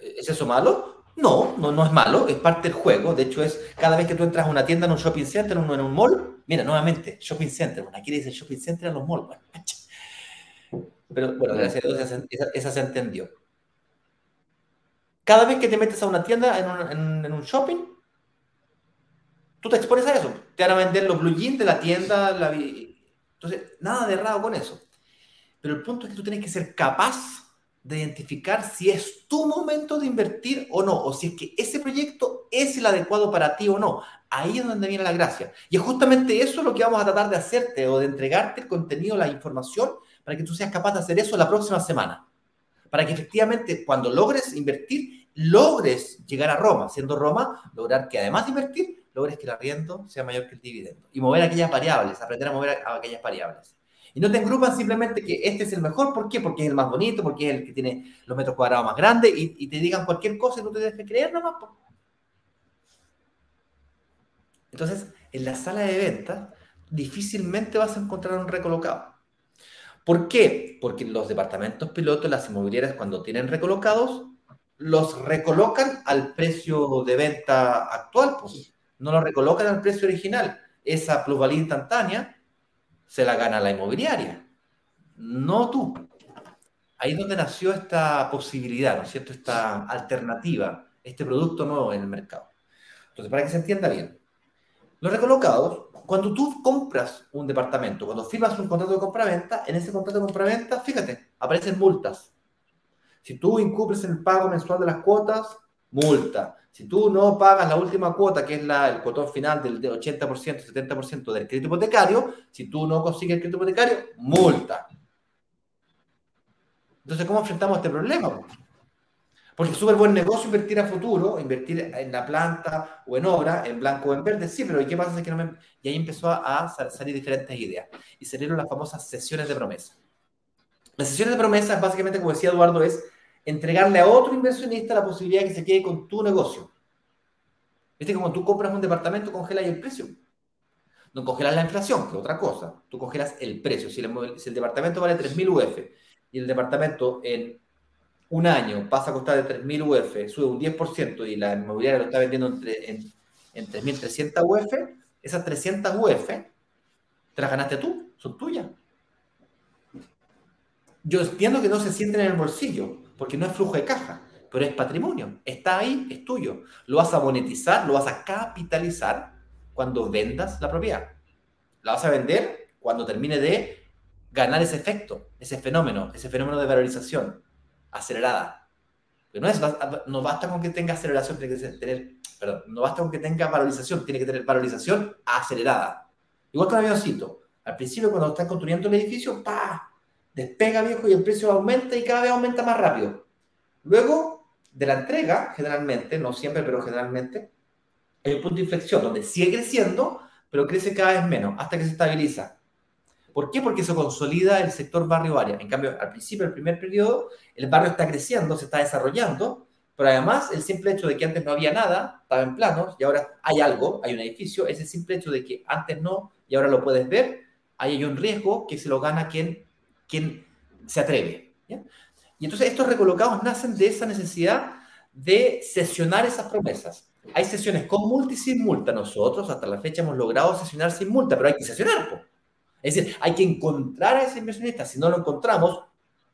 ¿Es eso malo? No, no, no es malo, es parte del juego. De hecho, es cada vez que tú entras a una tienda, en un shopping center, en un mall, Mira, nuevamente, shopping center. Bueno, aquí le dicen shopping center a los malls. pero bueno, gracias a Dios esa, se entendió. Cada vez que te metes a una tienda, en un, shopping, tú te expones a eso. Te van a vender los blue jeans de la tienda. La... Entonces, nada de errado con eso. Pero el punto es que tú tienes que ser capaz de identificar si es tu momento de invertir o no, o si es que ese proyecto es el adecuado para ti o no. Ahí es donde viene la gracia. Y es justamente eso lo que vamos a tratar de hacerte o de entregarte el contenido, la información, para que tú seas capaz de hacer eso la próxima semana. Para que efectivamente cuando logres invertir, logres llegar a Roma. Siendo Roma, lograr que además de invertir, logres que el arriendo sea mayor que el dividendo. Y mover aquellas variables, aprender a mover aquellas variables. Y no te engrupan simplemente que este es el mejor, ¿por qué? Porque es el más bonito, porque es el que tiene los metros cuadrados más grandes y, te digan cualquier cosa y tú te dejes creer nomás. Entonces, en la sala de ventas difícilmente vas a encontrar un recolocado. ¿Por qué? Porque los departamentos pilotos, las inmobiliarias, cuando tienen recolocados, los recolocan al precio de venta actual, pues no los recolocan al precio original. Esa plusvalía instantánea se la gana la inmobiliaria, no tú. Ahí es donde nació esta posibilidad, ¿no es cierto? Esta alternativa, este producto nuevo en el mercado. Entonces, para que se entienda bien, los recolocados, cuando tú compras un departamento, cuando firmas un contrato de compraventa, en ese contrato de compraventa, fíjate, aparecen multas. Si tú incumples el pago mensual de las cuotas, multa. Si tú no pagas la última cuota, que es el cotón final del 80%, 70% del crédito hipotecario, si tú no consigues el crédito hipotecario, multa. Entonces, ¿cómo enfrentamos este problema? Porque es súper buen negocio invertir a futuro, invertir en la planta o en obra, en blanco o en verde, sí, pero ¿y qué pasa si que no me... Y ahí empezó a salir diferentes ideas. Y salieron las famosas sesiones de promesa. Las sesiones de promesa, básicamente, como decía Eduardo, es entregarle a otro inversionista la posibilidad de que se quede con tu negocio. Viste, como tú compras un departamento, congelas el precio. No congelas la inflación, que es otra cosa. Tú congelas el precio. Si el, departamento vale 3.000 UF y el departamento en un año pasa a costar de 3.000 UF, sube un 10% y la inmobiliaria lo está vendiendo en, en 3.300 UF, esas 300 UF te las ganaste tú, son tuyas. Yo entiendo que no se sienten en el bolsillo, porque no es flujo de caja, pero es patrimonio. Está ahí, es tuyo. Lo vas a monetizar, lo vas a capitalizar cuando vendas la propiedad. La vas a vender cuando termine de ganar ese efecto, ese fenómeno, ese fenómeno de valorización acelerada. Pero no, es, no basta con que tenga aceleración, tiene que tener, perdón, no basta con que tenga valorización, tiene que tener valorización acelerada. Igual que un avioncito. Al principio, cuando estás construyendo el edificio, ¡pa! Despega viejo y el precio aumenta y cada vez aumenta más rápido. Luego de la entrega, generalmente, no siempre, pero generalmente, hay un punto de inflexión donde sigue creciendo, pero crece cada vez menos hasta que se estabiliza. ¿Por qué? Porque se consolida el sector barrio-área. En cambio, al principio, el primer periodo, el barrio está creciendo, se está desarrollando, pero además el simple hecho de que antes no había nada, estaba en planos, y ahora hay algo, hay un edificio, ese simple hecho de que antes no y ahora lo puedes ver, ahí hay un riesgo que se lo gana quien, quien se atreve. Y entonces estos recolocados nacen de esa necesidad de sesionar esas promesas. Hay sesiones con multa y sin multa. Nosotros hasta la fecha hemos logrado sesionar sin multa, pero hay que sesionar. Es decir, hay que encontrar a ese inversionista. Si no lo encontramos,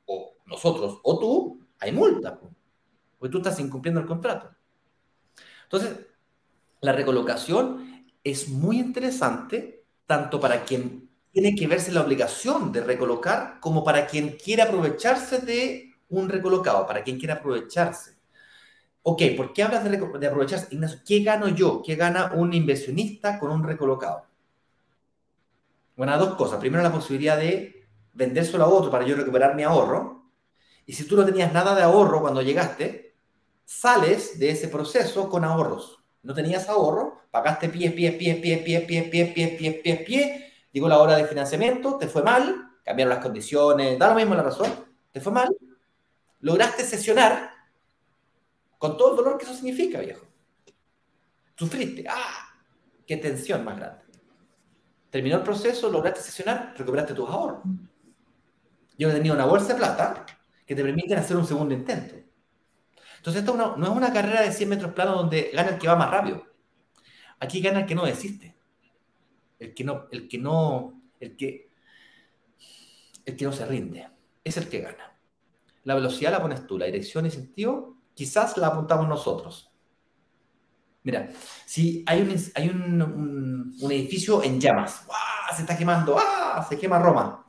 o nosotros o tú, hay multa. Porque tú estás incumpliendo el contrato. Entonces, la recolocación es muy interesante tanto para quien tiene que verse la obligación de recolocar como para quien quiere aprovecharse de un recolocado, para quien quiera aprovecharse. Ok, ¿por qué hablas de, de aprovecharse? Ignacio, ¿qué gano yo? ¿Qué gana un inversionista con un recolocado? Bueno, dos cosas. Primero, la posibilidad de vendérselo a otro para yo recuperar mi ahorro. Y si tú no tenías nada de ahorro cuando llegaste, sales de ese proceso con ahorros. No tenías ahorro, pagaste pie, pie, pie, pie, pie, pie, pie, pie, pie, pie, pie, digo la hora de financiamiento, te fue mal, cambiaron las condiciones, da lo mismo la razón, te fue mal, lograste sesionar con todo el dolor que eso significa, viejo. Sufriste, ¡ah! ¡Qué tensión más grande! Terminó el proceso, lograste sesionar, recuperaste tus ahorros. Yo tenía una bolsa de plata que te permiten hacer un segundo intento. Entonces, esto no, es una carrera de 100 metros planos donde gana el que va más rápido. Aquí gana el que no desiste. El que no, el que no, el que, el que no se rinde. Es el que gana. La velocidad la pones tú, la dirección y sentido, quizás la apuntamos nosotros. Mira, si hay un, hay un, edificio en llamas, se está quemando, ¡ah! se quema Roma.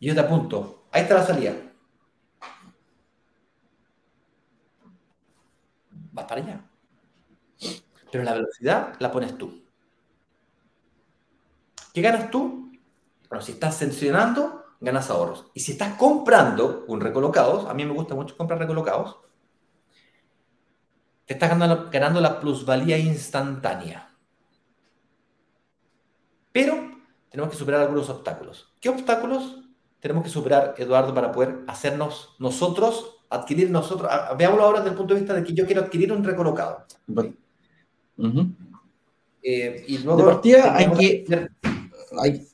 Y yo te apunto, ahí está la salida. Vas para allá. Pero la velocidad la pones tú. ¿Qué ganas tú? Bueno, si estás sancionando, ganas ahorros. Y si estás comprando un recolocados, a mí me gusta mucho comprar recolocados, te estás ganando, la plusvalía instantánea. Pero tenemos que superar algunos obstáculos. ¿Qué obstáculos tenemos que superar, Eduardo, para poder hacernos nosotros, adquirir nosotros? Veámoslo ahora desde el punto de vista de que yo quiero adquirir un recolocado. Eh, y luego, de partida hay que... Hay,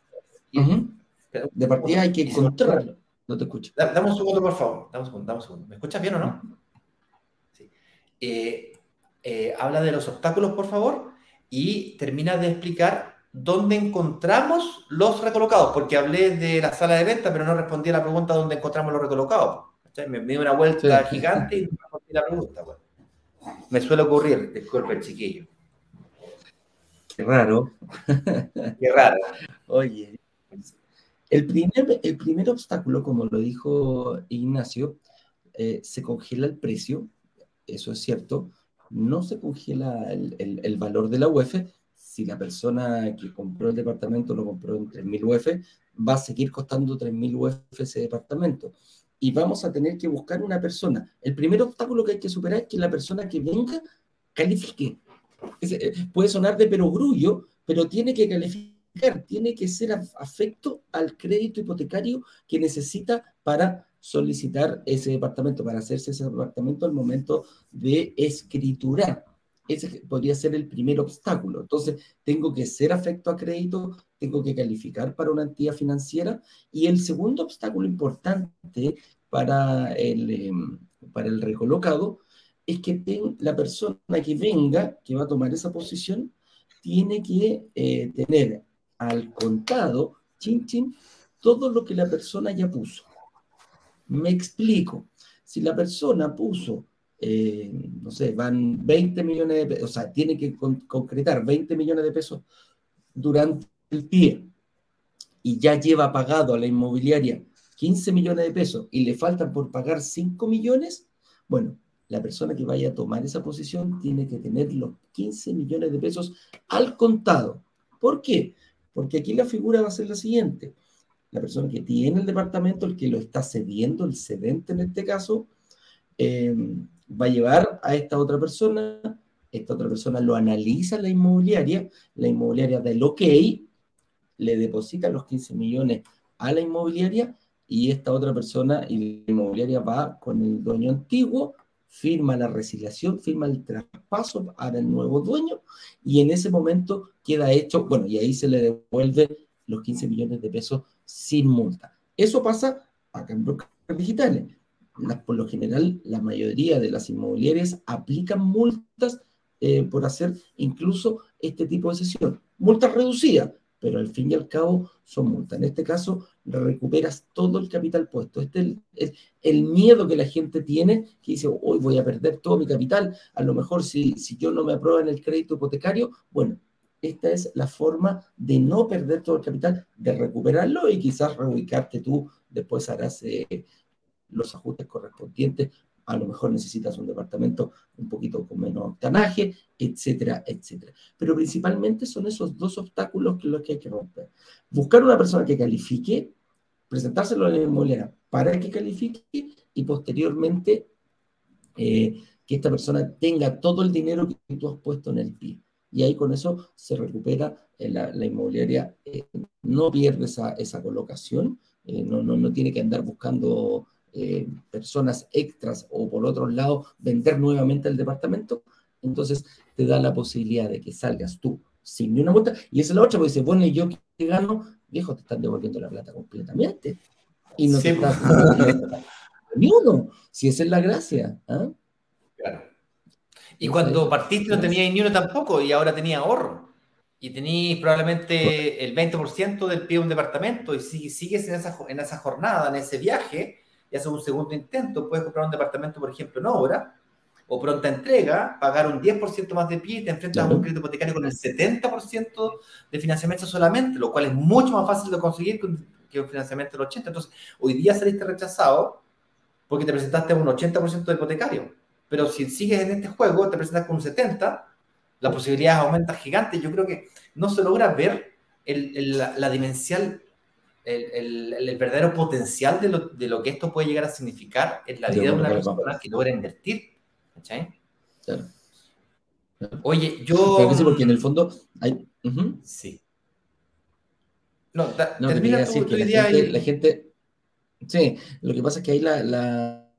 De partida hay que encontrarlo. No te escucho. Dame un segundo, por favor. Dame un segundo, dame un segundo. ¿Me escuchas bien o no? Eh, eh, habla de los obstáculos, por favor, y termina de explicar dónde encontramos los recolocados, porque hablé de la sala de venta, pero no respondí a la pregunta dónde encontramos los recolocados. Me, di una vuelta gigante y no respondí la pregunta. Me suele ocurrir, disculpe, chiquillo. Qué raro. Qué raro. Oye, el primer, el primer obstáculo, como lo dijo Ignacio, eh, se congela el precio eso es cierto, no se congela el, valor de la UEF. Si la persona que compró el departamento lo compró en 3.000 UF, va a seguir costando 3.000 UF ese departamento. Y vamos a tener que buscar una persona. El primer obstáculo que hay que superar es que la persona que venga califique. Eh, puede sonar de perogrullo, pero tiene que calificar, tiene que ser afecto al crédito hipotecario que necesita para solicitar ese departamento, para hacerse ese departamento al momento de escriturar. Ese podría ser el primer obstáculo. Entonces, tengo que ser afecto a crédito, tengo que calificar para una entidad financiera. Y el segundo obstáculo importante para el, em, para el recolocado es que la persona que venga, que va a tomar esa posición, tiene que eh, tener al contado, chin, chin, todo lo que la persona ya puso. Me explico. Si la persona puso, eh, no sé, van 20 millones de pesos, o sea, tiene que concretar 20 millones de pesos durante el pie y ya lleva pagado a la inmobiliaria 15 millones de pesos y le faltan por pagar 5 millones, bueno, la persona que vaya a tomar esa posición tiene que tener los 15 millones de pesos al contado. ¿Por qué? Porque aquí la figura va a ser la siguiente. La persona que tiene el departamento, el que lo está cediendo, el cedente en este caso, eh, va a llevar a esta otra persona, esta otra persona lo analiza la inmobiliaria, la inmobiliaria del ok, le deposita los 15 millones a la inmobiliaria y esta otra persona y la inmobiliaria va con el dueño antiguo, firma la resiliación, firma el traspaso para el nuevo dueño y en ese momento queda hecho, bueno, y ahí se le devuelve los 15 millones de pesos sin multa. Eso pasa acá en brokers digitales. por lo general, la mayoría de las inmobiliarias aplican multas eh, por hacer incluso este tipo de sesión. Multas reducidas, pero al fin y al cabo son multas. En este caso, recuperas todo el capital puesto. Este es el, miedo que la gente tiene, que dice, hoy voy a perder todo mi capital. A lo mejor si, si yo no me aprueban el crédito hipotecario, bueno, esta es la forma de no perder todo el capital, de recuperarlo y quizás reubicarte tú, después harás eh, los ajustes correspondientes, a lo mejor necesitas un departamento un poquito con menos octanaje, etcétera, etcétera. Pero principalmente son esos dos obstáculos que los que hay que romper. Buscar una persona que califique, presentárselo a la inmobiliaria para que califique y posteriormente eh, que esta persona tenga todo el dinero que tú has puesto en el pie y ahí con eso se recupera eh, la, inmobiliaria, eh, no pierde esa, esa colocación, no, no, no, tiene que andar buscando personas extras o por otro lado vender nuevamente el departamento, entonces te da la posibilidad de que salgas tú sin ni una multa, y esa es la otra, porque bueno, y yo que gano, viejo, te están devolviendo la plata completamente, y no te estás ni uno, si esa es la gracia. ¿ah? Claro. Y cuando partiste no tenías ni uno tampoco y ahora tenía ahorro. Y tenías probablemente el 20% del pie de un departamento y si sigues en esa, en esa jornada, en ese viaje, y haces un segundo intento, puedes comprar un departamento, por ejemplo, en obra o pronta entrega, pagar un 10% más de pie y te enfrentas a un crédito hipotecario con el 70% de financiamiento solamente, lo cual es mucho más fácil de conseguir que un financiamiento del 80%. Entonces, hoy día saliste rechazado porque te presentaste a un 80% de hipotecario pero si sigues en este juego, te presentas con un 70, la posibilidad aumenta gigante. Yo creo que no se logra ver el, la, la, dimensión, el, el, verdadero potencial de lo, de lo, que esto puede llegar a significar en la vida de una persona que logra invertir. ¿Cachai? Claro. Oye, yo. sí, porque en el fondo hay. Sí. No, no termina tu, tu idea la, la gente. Sí, lo que pasa es que ahí la, la,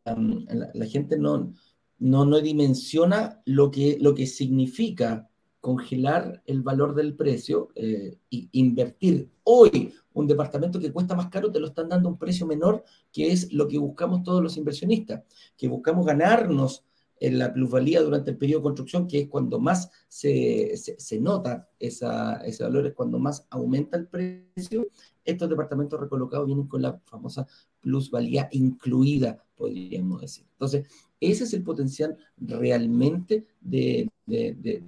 la gente no no, no dimensiona lo que, lo que significa congelar el valor del precio e invertir hoy un departamento que cuesta más caro, te lo están dando a un precio menor, que es lo que buscamos todos los inversionistas, que buscamos ganarnos en la plusvalía durante el periodo de construcción, que es cuando más se, se, nota esa, ese valor, es cuando más aumenta el precio. Estos departamentos recolocados vienen con la famosa plusvalía incluida, podríamos decir. Entonces, ese es el potencial realmente de,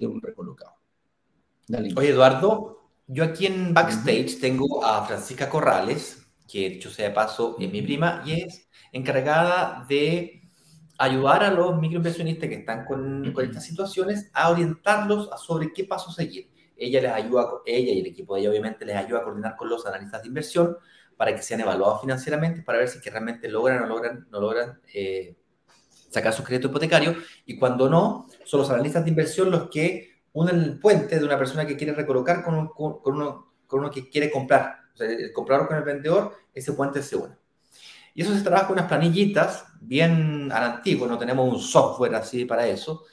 un recolocado. Oye, Eduardo, yo aquí en backstage tengo a Francisca Corrales, que dicho sea de paso es mi prima, y es encargada de ayudar a los microinversionistas que están con, con estas situaciones a orientarlos a sobre qué paso seguir. Ella les ayuda, ella y el equipo de ella obviamente les ayuda a coordinar con los analistas de inversión para que sean evaluados financieramente, para ver si que realmente logran o logran, no logran eh, sacar su crédito hipotecario y cuando no, son los analistas de inversión los que unen el puente de una persona que quiere recolocar con, con, uno, con uno que quiere comprar. O sea, el comprador con el vendedor, ese puente se une. Y eso se trabaja con unas planillitas bien al antiguo, no tenemos un software así para eso.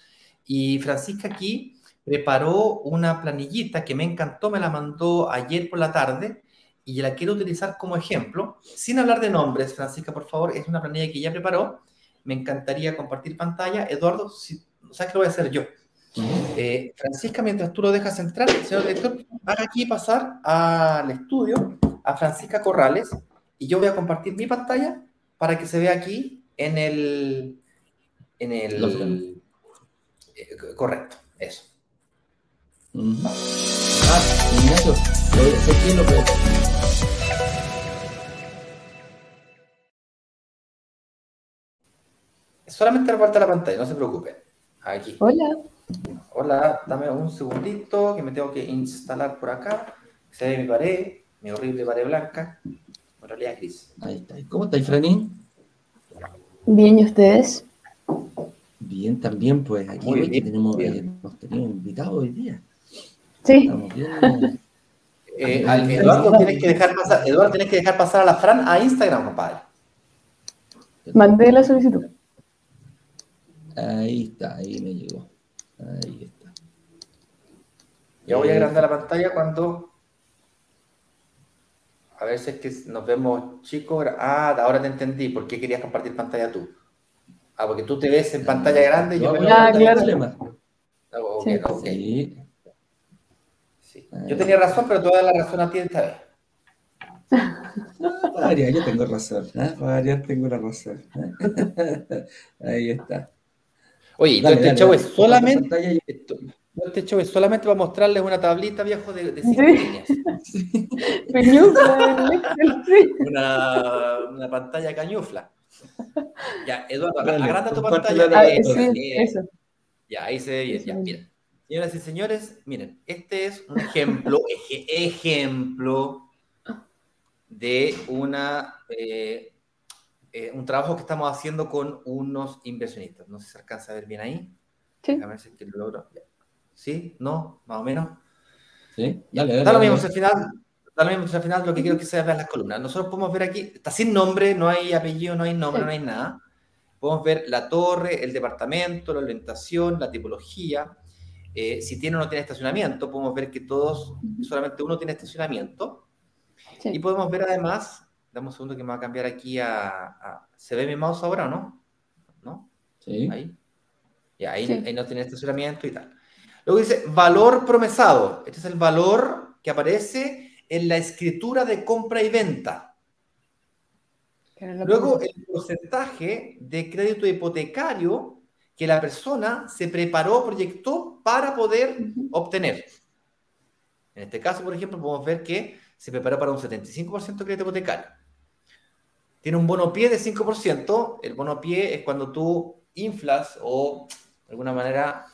Y Francisca aquí preparó una planillita que me encantó, me la mandó ayer por la tarde y la quiero utilizar como ejemplo, sin hablar de nombres, Francisca, por favor, es una planilla que ella preparó me encantaría compartir pantalla. Eduardo, si, ¿sabes qué lo voy a hacer yo? Eh, Francisca, mientras tú lo dejas entrar, señor director, haga aquí pasar al estudio a Francisca Corrales y yo voy a compartir mi pantalla para que se vea aquí en el... En el eh, correcto, eso. Ah, Ignacio, lo, solamente falta la pantalla, no se preocupen. Aquí. Hola. Hola, dame un segundito que me tengo que instalar por acá. Se ve mi pared, mi horrible pared blanca. En realidad gris. Ahí está. ¿Cómo estáis, Franín? Bien, ¿y ustedes? Bien, también, pues aquí bien, tenemos, bien. eh, hemos tenido invitados hoy día. Sí. Estamos bien. Eh, al- Eduardo, tienes que dejar pasar, Eduardo, tienes que dejar pasar a la Fran a Instagram, compadre. Mandé la solicitud. Ahí está, ahí me llegó. Ahí está. Ya voy a Eh, agrandar la pantalla cuando. A ver si es que nos vemos chicos. Ah, ahora te entendí. ¿Por qué querías compartir pantalla tú? Ah, porque tú te ves en pantalla grande y yo me Ah, claro. problema. Ah, ok, Sí. ok. Sí. Sí. Yo tenía razón, pero tú das la razón a ti esta vez. Variar, yo tengo razón. ¿eh? Tengo la razón. ¿eh? Ahí está. Oye, Dale, este dale, show dale. es solamente. Esto- este show es solamente para mostrarles una tablita viejo de, de cinco Sí. líneas. Sí. Una, una pantalla cañufla. Ya, Eduardo, Dale, agranda tu pantalla. Ah, sí, eso. Ya, ahí se ve bien. Ya. Señoras y señores, miren, este es un ejemplo, eje- ejemplo de una, eh, eh, un trabajo que estamos haciendo con unos inversionistas. No sé si se alcanza a ver bien ahí. Sí. Déjame ver si es que lo logro. ¿Sí? ¿No? Más o menos. Sí, dale, dale. Da lo dale. mismo, si al final, da lo mismo, al final lo que quiero que se vean las columnas. Nosotros podemos ver aquí, está sin nombre, no hay apellido, no hay nombre, Sí. no hay nada. Podemos ver la torre, el departamento, la orientación, la tipología. Eh, si tiene o no tiene estacionamiento, podemos ver que todos, solamente uno tiene estacionamiento. Sí. Y podemos ver además, dame un segundo que me va a cambiar aquí a, a- ¿se ve mi mouse ahora o no? ¿No? Sí. Ahí. Ya, ahí, Sí. ahí no tiene estacionamiento y tal. Luego dice valor promesado. Este es el valor que aparece en la escritura de compra y venta. Luego el porcentaje de crédito hipotecario que la persona se preparó, proyectó para poder obtener. En este caso, por ejemplo, podemos ver que se preparó para un 75% de crédito hipotecario. Tiene un bono pie de 5%. El bono pie es cuando tú inflas o de alguna manera,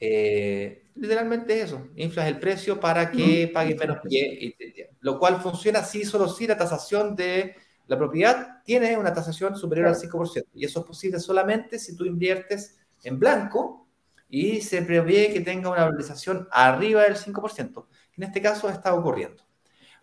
eh, literalmente es eso, inflas el precio para que pague menos pie. y- y- lo cual funciona si solo si la tasación de la propiedad tiene una tasación superior al 5%. Y eso es posible solamente si tú inviertes en blanco y se prevé que tenga una valorización arriba del 5%, que en este caso está ocurriendo.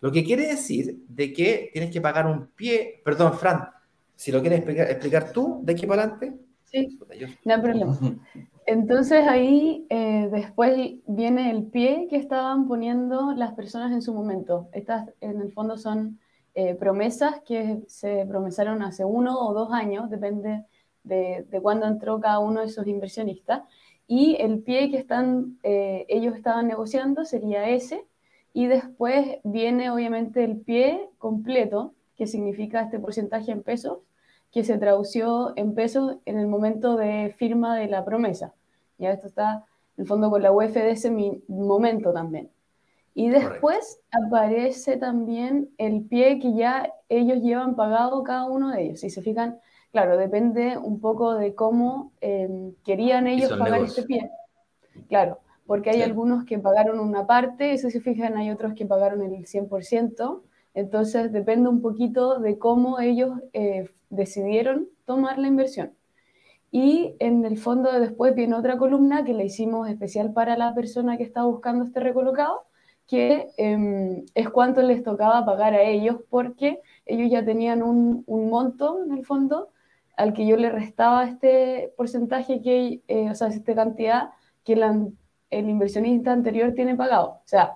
Lo que quiere decir de que tienes que pagar un pie, perdón, Fran, si lo quieres explicar, explicar tú de aquí para adelante. Sí, no hay problema. Entonces ahí eh, después viene el pie que estaban poniendo las personas en su momento. Estas en el fondo son eh, promesas que se promesaron hace uno o dos años, depende de, de cuándo entró cada uno de esos inversionistas. Y el pie que están, eh, ellos estaban negociando sería ese. Y después viene obviamente el pie completo, que significa este porcentaje en pesos, que se tradució en pesos en el momento de firma de la promesa. Ya esto está en el fondo con la UF de ese mi- momento también. Y después aparece también el pie que ya ellos llevan pagado cada uno de ellos. Si se fijan, claro, depende un poco de cómo eh, querían ellos pagar negocio. este pie. Claro, porque hay Claro. algunos que pagaron una parte, y si se fijan, hay otros que pagaron el 100%. Entonces depende un poquito de cómo ellos eh, decidieron tomar la inversión. Y en el fondo de después viene otra columna que la hicimos especial para la persona que está buscando este recolocado, que eh, es cuánto les tocaba pagar a ellos, porque ellos ya tenían un, un monto en el fondo al que yo le restaba este porcentaje, que, eh, o sea, esta cantidad que la, el inversionista anterior tiene pagado. O sea,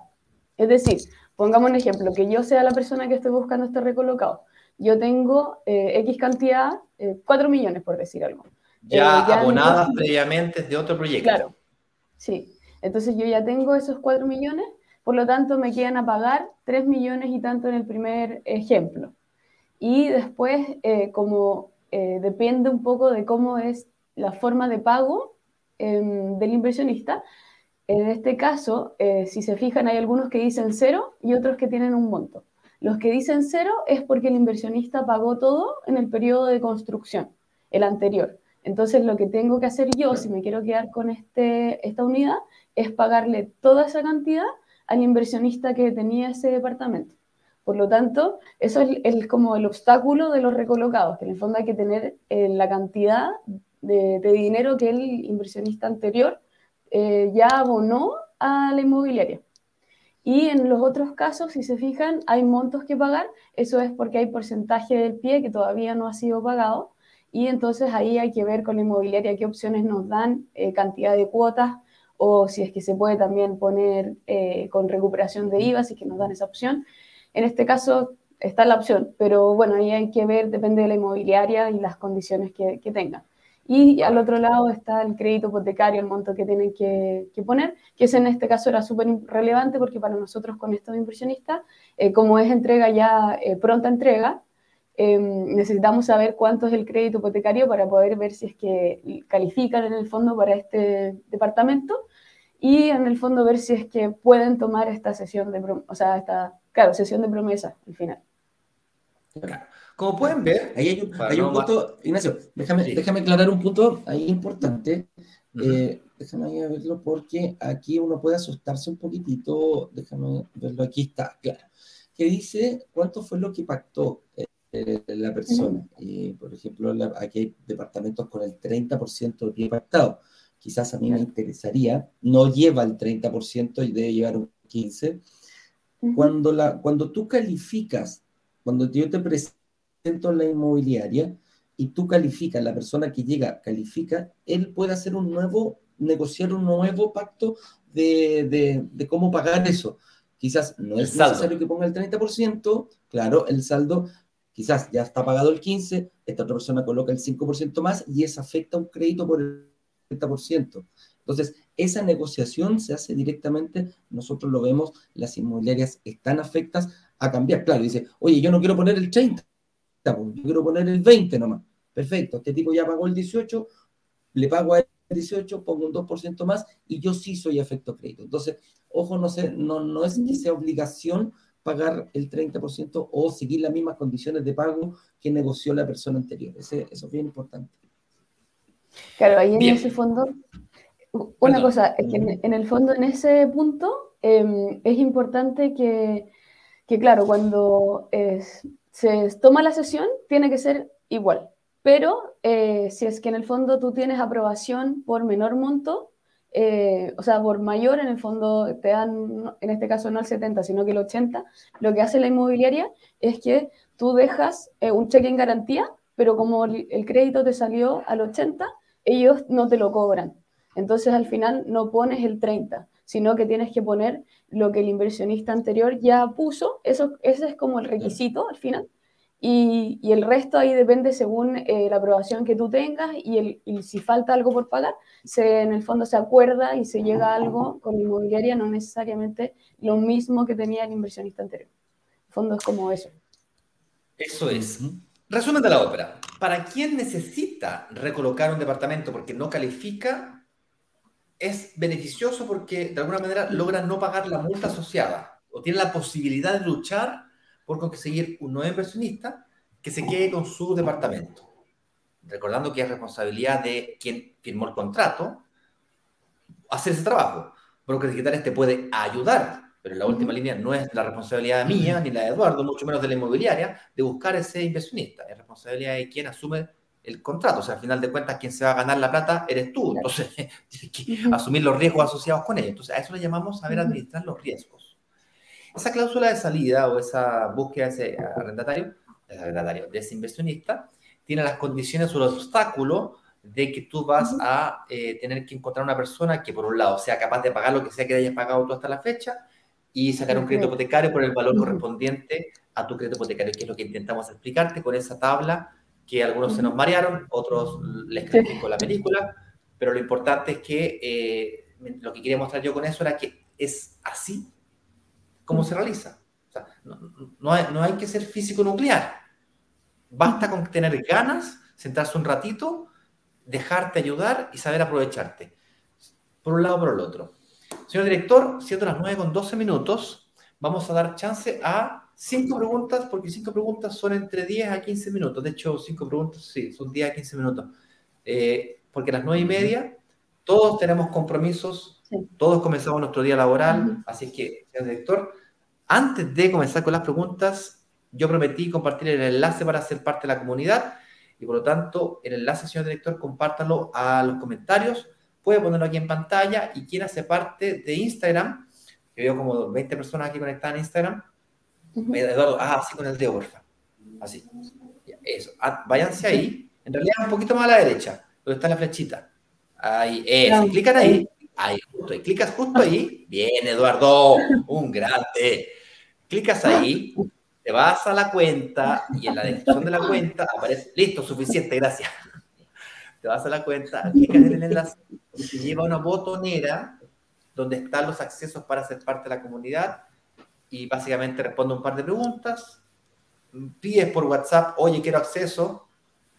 es decir, pongamos un ejemplo, que yo sea la persona que estoy buscando este recolocado. Yo tengo eh, X cantidad, eh, 4 millones por decir algo. Ya, Eh, ya abonadas previamente de otro proyecto. Claro, sí. Entonces yo ya tengo esos 4 millones, por lo tanto me quedan a pagar 3 millones y tanto en el primer ejemplo. Y después, eh, como eh, depende un poco de cómo es la forma de pago em, del inversionista, en este caso, eh, si se fijan, hay algunos que dicen cero y otros que tienen un monto. Los que dicen cero es porque el inversionista pagó todo en el periodo de construcción, el anterior. Entonces lo que tengo que hacer yo, si me quiero quedar con este, esta unidad, es pagarle toda esa cantidad al inversionista que tenía ese departamento. Por lo tanto, eso es, como el obstáculo de los recolocados, que en el fondo hay que tener eh, la cantidad de, dinero que el inversionista anterior eh, ya abonó a la inmobiliaria. Y en los otros casos, si se fijan, hay montos que pagar, eso es porque hay porcentaje del pie que todavía no ha sido pagado, y entonces ahí hay que ver con la inmobiliaria qué opciones nos dan, eh, cantidad de cuotas, o si es que se puede también poner con recuperación de IVA, si es que nos dan esa opción. En este caso está la opción, pero bueno, ahí hay que ver, depende de la inmobiliaria y las condiciones que, que tengan. Y al otro lado está el crédito hipotecario, el monto que tienen que, poner, que ese en este caso era súper relevante porque para nosotros con estos inversionistas, eh, como es entrega ya, eh, pronta entrega, em, necesitamos saber cuánto es el crédito hipotecario para poder ver si es que califican en el fondo para este departamento y en el fondo ver si es que pueden tomar esta sesión de, o sea, esta Claro, sesión de promesa al final. Como pueden ver, ahí hay un, punto, Ignacio, déjame, déjame aclarar un punto ahí importante. Eh, déjame ahí verlo porque aquí uno puede asustarse un poquitito. Déjame verlo, aquí está, claro. Que dice cuánto fue lo que pactó eh, la persona. por ejemplo, aquí hay departamentos con el 30% de pie pactado. Quizás a mí me interesaría, no lleva el 30% y debe llevar un 15%. Cuando, la, cuando tú calificas, cuando yo te presento la inmobiliaria y tú calificas, la persona que llega califica, él puede hacer un nuevo, negociar un nuevo pacto de, de, cómo pagar eso. Quizás no es necesario que ponga el 30%, claro, el saldo quizás ya está pagado el 15%, esta otra persona coloca el 5% más y eso afecta un crédito por el 30%. Entonces, esa negociación se hace directamente, nosotros lo vemos, las inmobiliarias están afectas a cambiar. Claro, dice, oye, yo no quiero poner el 30, pues, yo quiero poner el 20 nomás. Perfecto, este tipo ya pagó el 18, le pago a el 18, pongo un 2% más y yo sí soy efecto crédito. Entonces, ojo, no, sé, no, no es que sea obligación pagar el 30% o seguir las mismas condiciones de pago que negoció la persona anterior. Ese, eso es bien importante. Claro, ahí en ese fondo una cosa, es que en, el fondo, en ese punto, em, es importante que, claro, cuando se toma la sesión, tiene que ser igual. Pero eh, si es que en el fondo tú tienes aprobación por menor monto, eh, o sea, por mayor, en el fondo te dan, en este caso no el 70, sino que el 80, lo que hace la inmobiliaria es que tú dejas eh, un cheque en garantía, pero como el crédito te salió al 80, ellos no te lo cobran. Entonces al final no pones el 30, sino que tienes que poner lo que el inversionista anterior ya puso. Eso, ese es como el requisito al final. Y, el resto ahí depende según eh, la aprobación que tú tengas y, el, si falta algo por pagar, se, en el fondo se acuerda y se llega a algo con la inmobiliaria, no necesariamente lo mismo que tenía el inversionista anterior. El fondo es como eso. Eso es. Resumen de la ópera. Para quien necesita recolocar un departamento porque no califica, es beneficioso porque de alguna manera logra no pagar la multa asociada o tiene la posibilidad de luchar por conseguir un nuevo inversionista que se quede con su departamento. Recordando que es responsabilidad de quien firmó el contrato hacer ese trabajo. Brokers digitales te puede ayudar, pero en la última línea no es la responsabilidad mía ni la de Eduardo, mucho menos de la inmobiliaria, de buscar ese inversionista. Es responsabilidad de quien asume el contrato. O sea, al final de cuentas, quien se va a ganar la plata eres tú. Entonces, tienes que asumir los riesgos asociados con ello. Entonces, a eso le llamamos saber administrar los riesgos. Esa cláusula de salida o esa búsqueda de ese arrendatario, arrendatario de ese inversionista, tiene las condiciones o los obstáculos de que tú vas a eh, tener que encontrar una persona que, por un lado, sea capaz de pagar lo que sea que hayas pagado tú hasta la fecha y sacar un crédito hipotecario por el valor correspondiente a tu crédito hipotecario, que es lo que intentamos explicarte con esa tabla que algunos se nos marearon, otros les critico la película, pero lo importante es que eh, lo que quería mostrar yo con eso era que es así como se realiza. O sea, no, hay, no hay que ser físico nuclear. Basta con tener ganas, sentarse un ratito, dejarte ayudar y saber aprovecharte. Por un lado por el otro. Señor director, siendo las 9 con 12 minutos, vamos a dar chance a cinco preguntas, porque cinco preguntas son entre 10 a 15 minutos. De hecho, cinco preguntas, sí, son 10 a 15 minutos. eh, porque a las nueve y media todos tenemos compromisos, todos comenzamos nuestro día laboral, así que, señor director, antes de comenzar con las preguntas, yo prometí compartir el enlace para ser parte de la comunidad y por lo tanto el enlace, señor director, compártalo a los comentarios, puede ponerlo aquí en pantalla y quien hace parte de Instagram, que veo como 20 personas aquí conectadas en Instagram, Eduardo, ah, así con el dedo, porfa. Así. Eso. Ah, váyanse ahí. En realidad un poquito más a la derecha, donde está la flechita. Ahí, eso. Clican ahí. Ahí, justo ahí. Clicas justo ahí. Bien, Eduardo. Un grande. Clicas ahí. Te vas a la cuenta y en la descripción de la cuenta aparece. Listo, suficiente, gracias. Te vas a la cuenta, clicas en el enlace y te lleva una botonera donde están los accesos para ser parte de la comunidad y básicamente responde un par de preguntas, pides por WhatsApp, oye, quiero acceso,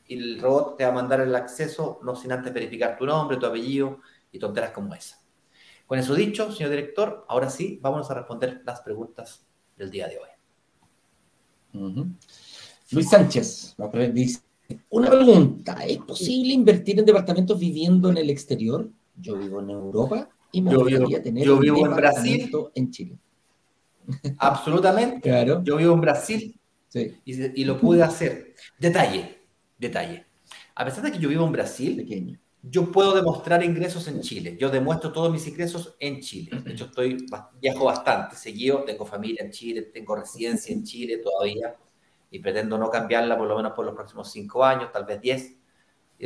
y el robot te va a mandar el acceso, no sin antes verificar tu nombre, tu apellido y tonteras como esa. Con eso dicho, señor director, ahora sí, vamos a responder las preguntas del día de hoy. Luis Sánchez dice, una pregunta, ¿es posible invertir en departamentos viviendo en el exterior? Yo vivo en Europa y me gustaría tener yo vivo en Brasil, en Chile. Absolutamente. Claro. Yo vivo en Brasil y, lo pude hacer. Detalle, detalle. A pesar de que yo vivo en Brasil, Pequeño. yo puedo demostrar ingresos en Chile. Yo demuestro todos mis ingresos en Chile. De hecho, estoy, viajo bastante seguido. Tengo familia en Chile, tengo residencia en Chile todavía y pretendo no cambiarla por lo menos por los próximos cinco años, tal vez diez.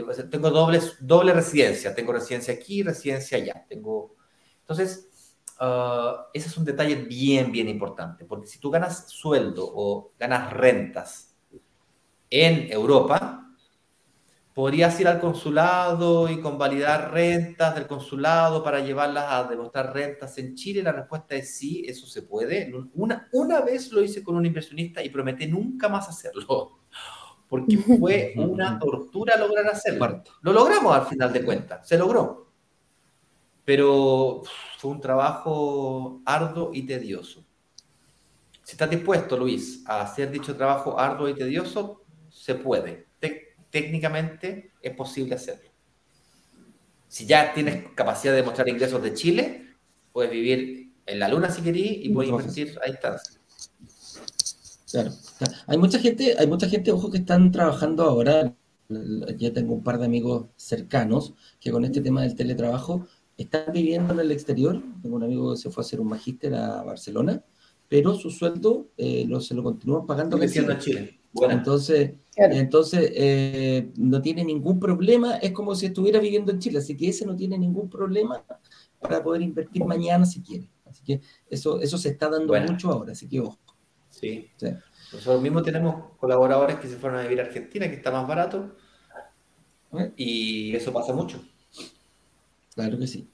Pues, tengo doble, doble residencia. Tengo residencia aquí, residencia allá. Tengo... Entonces, Ah, ese es un detalle bien, bien importante, porque si tú ganas sueldo o ganas rentas en Europa, podrías ir al consulado y convalidar rentas del consulado para llevarlas a demostrar rentas en Chile. La respuesta es sí, eso se puede. Una, una vez lo hice con un inversionista y prometí nunca más hacerlo, porque fue una tortura lograr hacerlo. Lo logramos al final de cuentas, se logró. Pero fue un trabajo arduo y tedioso. Si estás dispuesto, Luis, a hacer dicho trabajo arduo y tedioso, se puede. técnicamente es posible hacerlo. Si ya tienes capacidad de mostrar ingresos de Chile, puedes vivir en la luna si querís y puedes invertir a distancia. Claro. Hay mucha gente, hay mucha gente, ojo, que están trabajando ahora. Ya tengo un par de amigos cercanos que con este tema del teletrabajo están viviendo en el exterior. Tengo un amigo que se fue a hacer un magíster a Barcelona, pero su sueldo eh, lo, se lo continúan pagando en Chile. Entonces, entonces eh, no tiene ningún problema, es como si estuviera viviendo en Chile, así que ese no tiene ningún problema para poder invertir mañana si quiere. Así que eso, eso se está dando mucho ahora, así que ojo. Sí. Nosotros mismos tenemos colaboradores que se fueron a vivir a Argentina, que está más barato, ¿Eh? y eso pasa mucho. Claro que sí.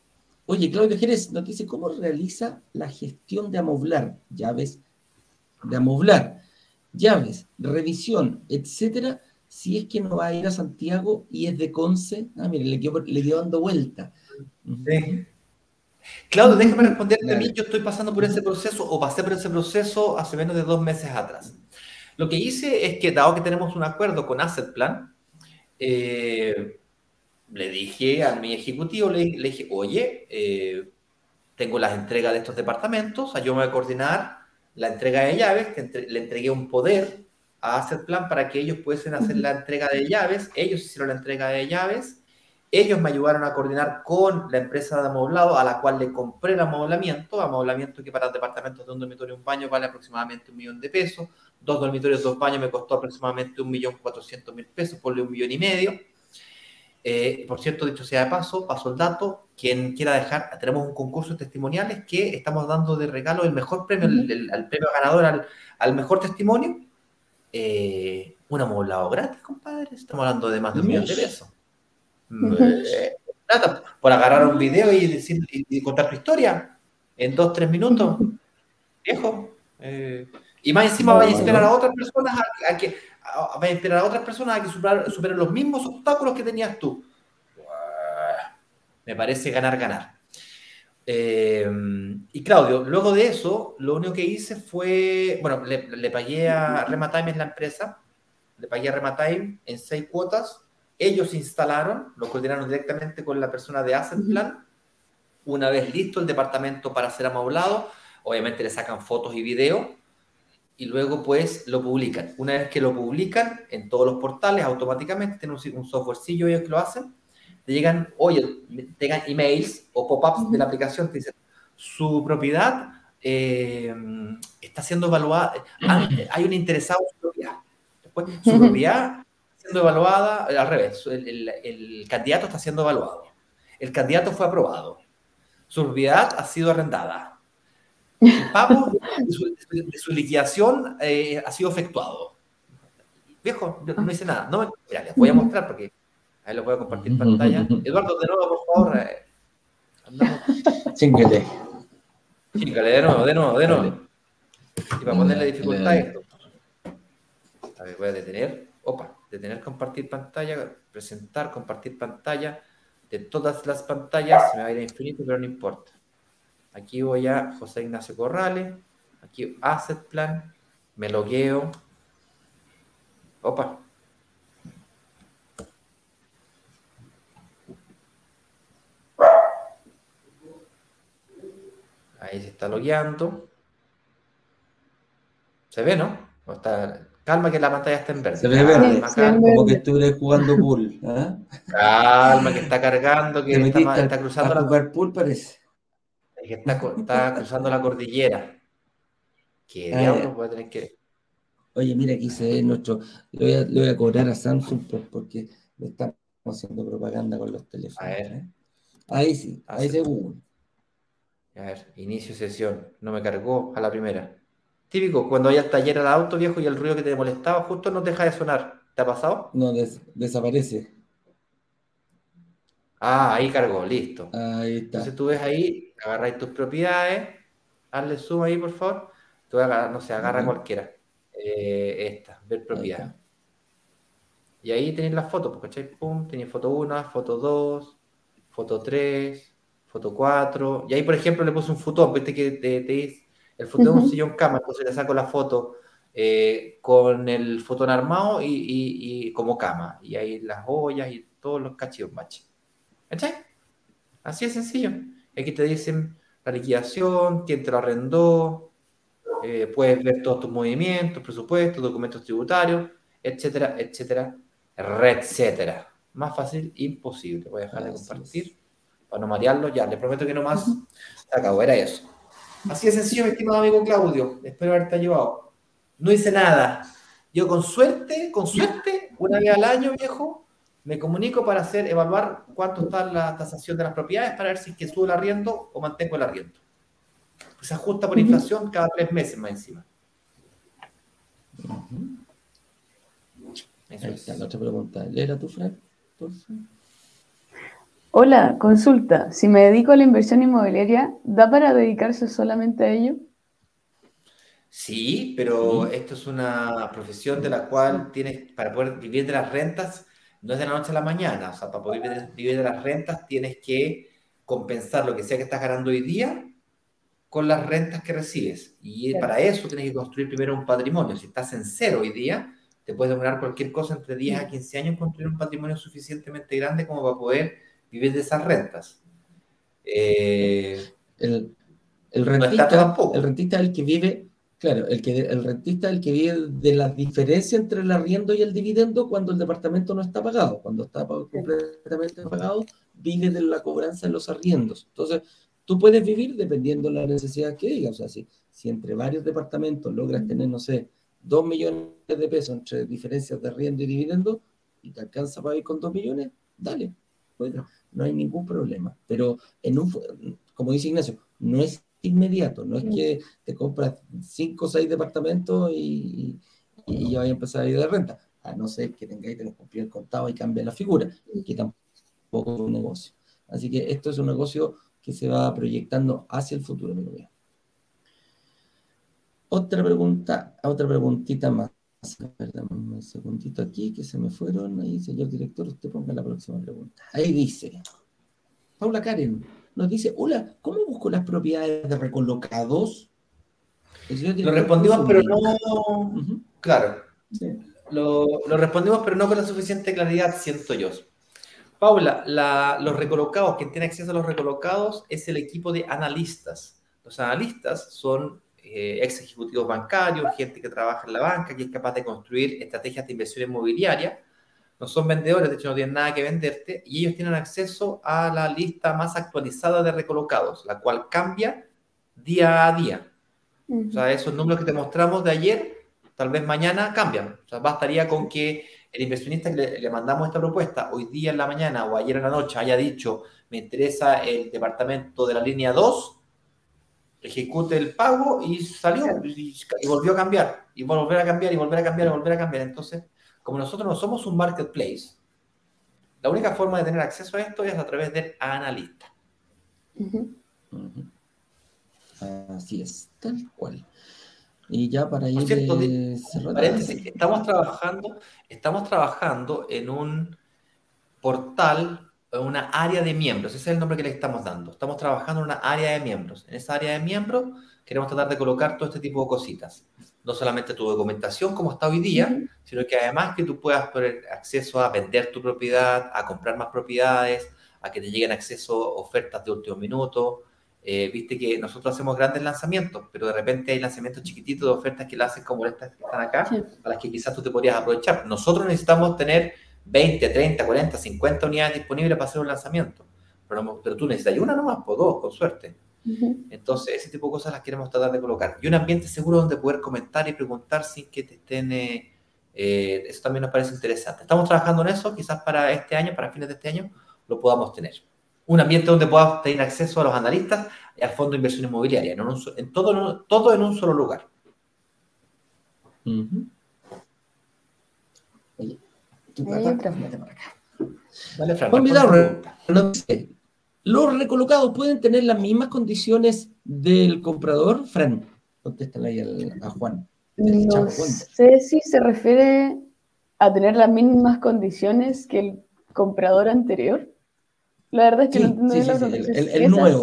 Oye, Claudio Jerez nos dice cómo realiza la gestión de amoblar, llaves, de amoblar, llaves, revisión, etcétera, si es que no va a ir a Santiago y es de Conce. Ah, mire, le quedó, le dando vuelta. Sí. Claudio, déjame responderte a mí. Yo estoy pasando por ese proceso o pasé por ese proceso hace menos de dos meses atrás. Lo que hice es que, dado que tenemos un acuerdo con Asset Plan, eh, le dije a mi ejecutivo, le, dije, oye, eh, tengo las entregas de estos departamentos, ayúdame a coordinar la entrega de llaves, le entregué un poder a Asset Plan para que ellos pudiesen hacer la entrega de llaves, ellos hicieron la entrega de llaves, ellos me ayudaron a coordinar con la empresa de amoblado a la cual le compré el amoblamiento, amoblamiento que para departamentos de un dormitorio y un baño vale aproximadamente un millón de pesos, dos dormitorios, dos baños me costó aproximadamente un millón cuatrocientos mil pesos, por un millón y medio, eh, por cierto, dicho sea de paso, paso el dato, quien quiera dejar, tenemos un concurso de testimoniales que estamos dando de regalo el mejor premio, el, premio ganador al, mejor testimonio. Eh, un amoblado gratis, compadre. Estamos hablando de más de un millón de pesos. Eh, por agarrar un video y, decir, y, contar tu historia en dos, tres minutos. Viejo. Y más encima vaya a esperar a otras personas a que a, a esperar a otras personas a que superen, los mismos obstáculos que tenías tú. Me parece ganar, ganar. Eh, y Claudio, luego de eso, lo único que hice fue, bueno, le, pagué a Rematime en la empresa, le pagué a Rematime en seis cuotas, ellos instalaron, lo coordinaron directamente con la persona de Asset Plan. Una vez listo el departamento para ser amoblado, obviamente le sacan fotos y videos y luego pues lo publican. Una vez que lo publican en todos los portales, automáticamente tienen un, softwarecillo ellos que lo hacen, te llegan, oye, tengan emails o pop-ups de la aplicación, te dicen, su propiedad eh, está siendo evaluada, hay un interesado en su propiedad. Después, su propiedad siendo evaluada, al revés, el, el, candidato está siendo evaluado. El candidato fue aprobado. Su propiedad ha sido arrendada. El pago de su, liquidación eh, ha sido efectuado. Viejo, no hice nada. No, mira, les voy a mostrar porque ahí lo voy a compartir en pantalla. Eduardo, de nuevo, por favor. Eh, Chingale. Chingale, de nuevo, de nuevo, de nuevo. Y para ponerle dificultad a esto. A ver, voy a detener. Opa, detener compartir pantalla, presentar, compartir pantalla. De todas las pantallas se me va a ir a infinito, pero no importa. Aquí voy a José Ignacio Corrales. Aquí Asset Plan. Me logueo. Opa. Ahí se está logueando. ¿Se ve, no? está... Calma que la pantalla está en verde. Se ve verde, como que estuviera jugando pool. ¿eh? Calma, que está cargando, que está, está, cruzando a jugar pool parece. Que está, está cruzando la cordillera. ¿Qué ah, diablos voy a tener que...? Oye, mira, aquí se ve nuestro... Le voy a, le voy a cobrar a Samsung porque le estamos haciendo propaganda con los teléfonos. A ver. ¿eh? Ahí sí, ahí se Google. A ver, inicio sesión. No me cargó a la primera. Típico, cuando hay al taller al auto viejo y el ruido que te molestaba justo no deja de sonar. ¿Te ha pasado? No, desaparece. Ah, ahí cargó, listo. Ahí está. Entonces tú ves ahí, agarráis tus propiedades, hazle zoom ahí, por favor. Tú agarrar, no sé, agarra cualquiera. Eh, esta, ver propiedad. y ahí tenéis las fotos, pues, ¿cachai? Pum, tenéis foto 1, foto 2, foto 3, foto 4, y ahí, por ejemplo, le puse un futón, viste que te, dice, el futón es un sillón cama, entonces le saco la foto eh, con el fotón armado y, como cama, y ahí las ollas y todos los cachillos machi. ¿Cachai? Así es sencillo. Aquí te dicen la liquidación, quién te lo arrendó, eh, puedes ver todos tus movimientos, presupuestos, documentos tributarios, etcétera, etcétera, etcétera. Más fácil, imposible. Voy a dejar de compartir para no marearlo. Ya, le prometo que no más se acabó, era eso. Así de sencillo, mi estimado amigo Claudio. Espero haberte ayudado. No hice nada. Yo con suerte, con suerte, una vez al año, viejo, me comunico para hacer, evaluar cuánto está la tasación de las propiedades para ver si es que subo el arriendo o mantengo el arriendo. Pues se ajusta por inflación cada tres meses más encima. Ahí está la otra pregunta. ¿Era tu, Fred? Por favor. Hola, consulta. Si me dedico a la inversión inmobiliaria, ¿da para dedicarse solamente a ello? Sí, pero esto es una profesión de la cual tienes, para poder vivir de las rentas, no es de la noche a la mañana. O sea, para poder vivir de, las rentas tienes que compensar lo que sea que estás ganando hoy día con las rentas que recibes. Y para eso tienes que construir primero un patrimonio. Si estás en cero hoy día, te puedes demorar cualquier cosa entre 10 a 15 años construir un patrimonio suficientemente grande como para poder vivir de esas rentas. Eh, el, rentista, el rentista es el que vive, claro, el, que, el rentista es el que vive de la diferencia entre el arriendo y el dividendo cuando el departamento no está pagado. Cuando está completamente pagado, vive de la cobranza de los arriendos. Entonces, tú puedes vivir dependiendo de la necesidad que digas. O sea, si, si entre varios departamentos logras tener, no sé, dos millones de pesos entre diferencias de arriendo y dividendo y te alcanza para vivir con dos millones, dale. Bueno, no hay ningún problema. Pero en un, como dice Ignacio, no es inmediato, no es que te compras cinco o seis departamentos y, ya vaya a empezar a ir de renta, a no ser que tengáis que cumplir el contado y cambie la figura, que tampoco es un negocio. Así que esto es un negocio que se va proyectando hacia el futuro, amigo mío. Otra pregunta, otra preguntita más. Perdón, un segundito aquí que se me fueron. Ahí, señor director, usted ponga la próxima pregunta. Ahí dice, Paula Karen nos dice, hola, ¿cómo busco las propiedades de recolocados? Lo respondimos, pero no... Claro. lo, respondimos, pero no con la suficiente claridad, siento yo. Paula, los recolocados, quien tiene acceso a los recolocados es el equipo de analistas. Los analistas son eh, ex ejecutivos bancarios, gente que trabaja en la banca, que es capaz de construir estrategias de inversión inmobiliaria. No son vendedores, de hecho no tienen nada que venderte, y ellos tienen acceso a la lista más actualizada de recolocados, la cual cambia día a día. O sea, esos números que te mostramos de ayer, tal vez mañana cambian. O sea, bastaría con que el inversionista que le, le, mandamos esta propuesta hoy día en la mañana o ayer en la noche haya dicho, me interesa el departamento de la línea 2, ejecute el pago y salió y, volvió a cambiar, y volver a cambiar, y volver a cambiar, y volver a cambiar. Entonces, como nosotros no somos un marketplace, la única forma de tener acceso a esto es a través del analista. Así es, tal cual. Y ya para ir cierto, estamos trabajando, estamos trabajando en un portal una área de miembros, ese es el nombre que le estamos dando. Estamos trabajando en una área de miembros. En esa área de miembros queremos tratar de colocar todo este tipo de cositas. No solamente tu documentación como está hoy día, sino que además que tú puedas tener acceso a vender tu propiedad, a comprar más propiedades, a que te lleguen acceso a ofertas de último minuto. Eh, viste que nosotros hacemos grandes lanzamientos, pero de repente hay lanzamientos chiquititos de ofertas que la hacen como estas que están acá, a las que quizás tú te podrías aprovechar. Nosotros necesitamos tener 20, 30, 40, 50 unidades disponibles para hacer un lanzamiento. Pero, pero tú necesitas una nomás, por dos, con suerte. Entonces, ese tipo de cosas las queremos tratar de colocar. Y un ambiente seguro donde poder comentar y preguntar sin que te estén... Eh, eh, eso también nos parece interesante. Estamos trabajando en eso, quizás para este año, para fines de este año, lo podamos tener. Un ambiente donde puedas tener acceso a los analistas y al fondo de inversión inmobiliaria, en, todo, todo en un solo lugar. ¿Los recolocados pueden tener las mismas condiciones del comprador? Fran, contéstale ahí a Juan. No sé si se refiere a tener las mismas condiciones que el comprador anterior. La verdad es que no entiendo bien la pregunta. El, nuevo.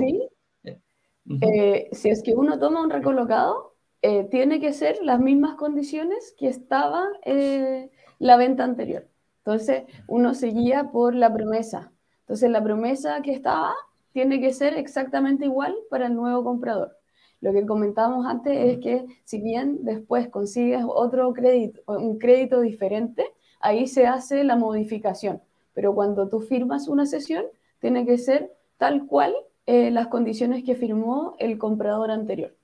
Eh, si es que uno toma un recolocado, eh, tiene que ser las mismas condiciones que estaba eh, la venta anterior. Entonces, uno se guía por la promesa. Entonces, la promesa que estaba tiene que ser exactamente igual para el nuevo comprador. Lo que comentábamos antes es que si bien después consigues otro crédito, un crédito diferente, ahí se hace la modificación. Pero cuando tú firmas una sesión, tiene que ser tal cual eh, las condiciones que firmó el comprador anterior.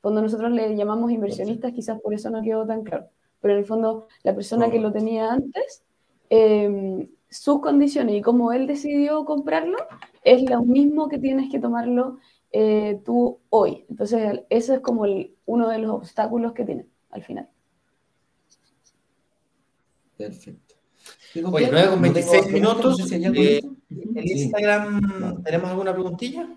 Cuando nosotros le llamamos inversionistas, quizás por eso no quedó tan claro. Pero en el fondo, la persona que lo tenía antes Em, sus condiciones y cómo él decidió comprarlo, es lo mismo que tienes que tomarlo eh, tú hoy. Entonces, ese es como uno de los obstáculos que tiene al final. Perfecto. Oye, 9 con 26 minutos. Eh, ¿En Instagram tenemos alguna preguntilla?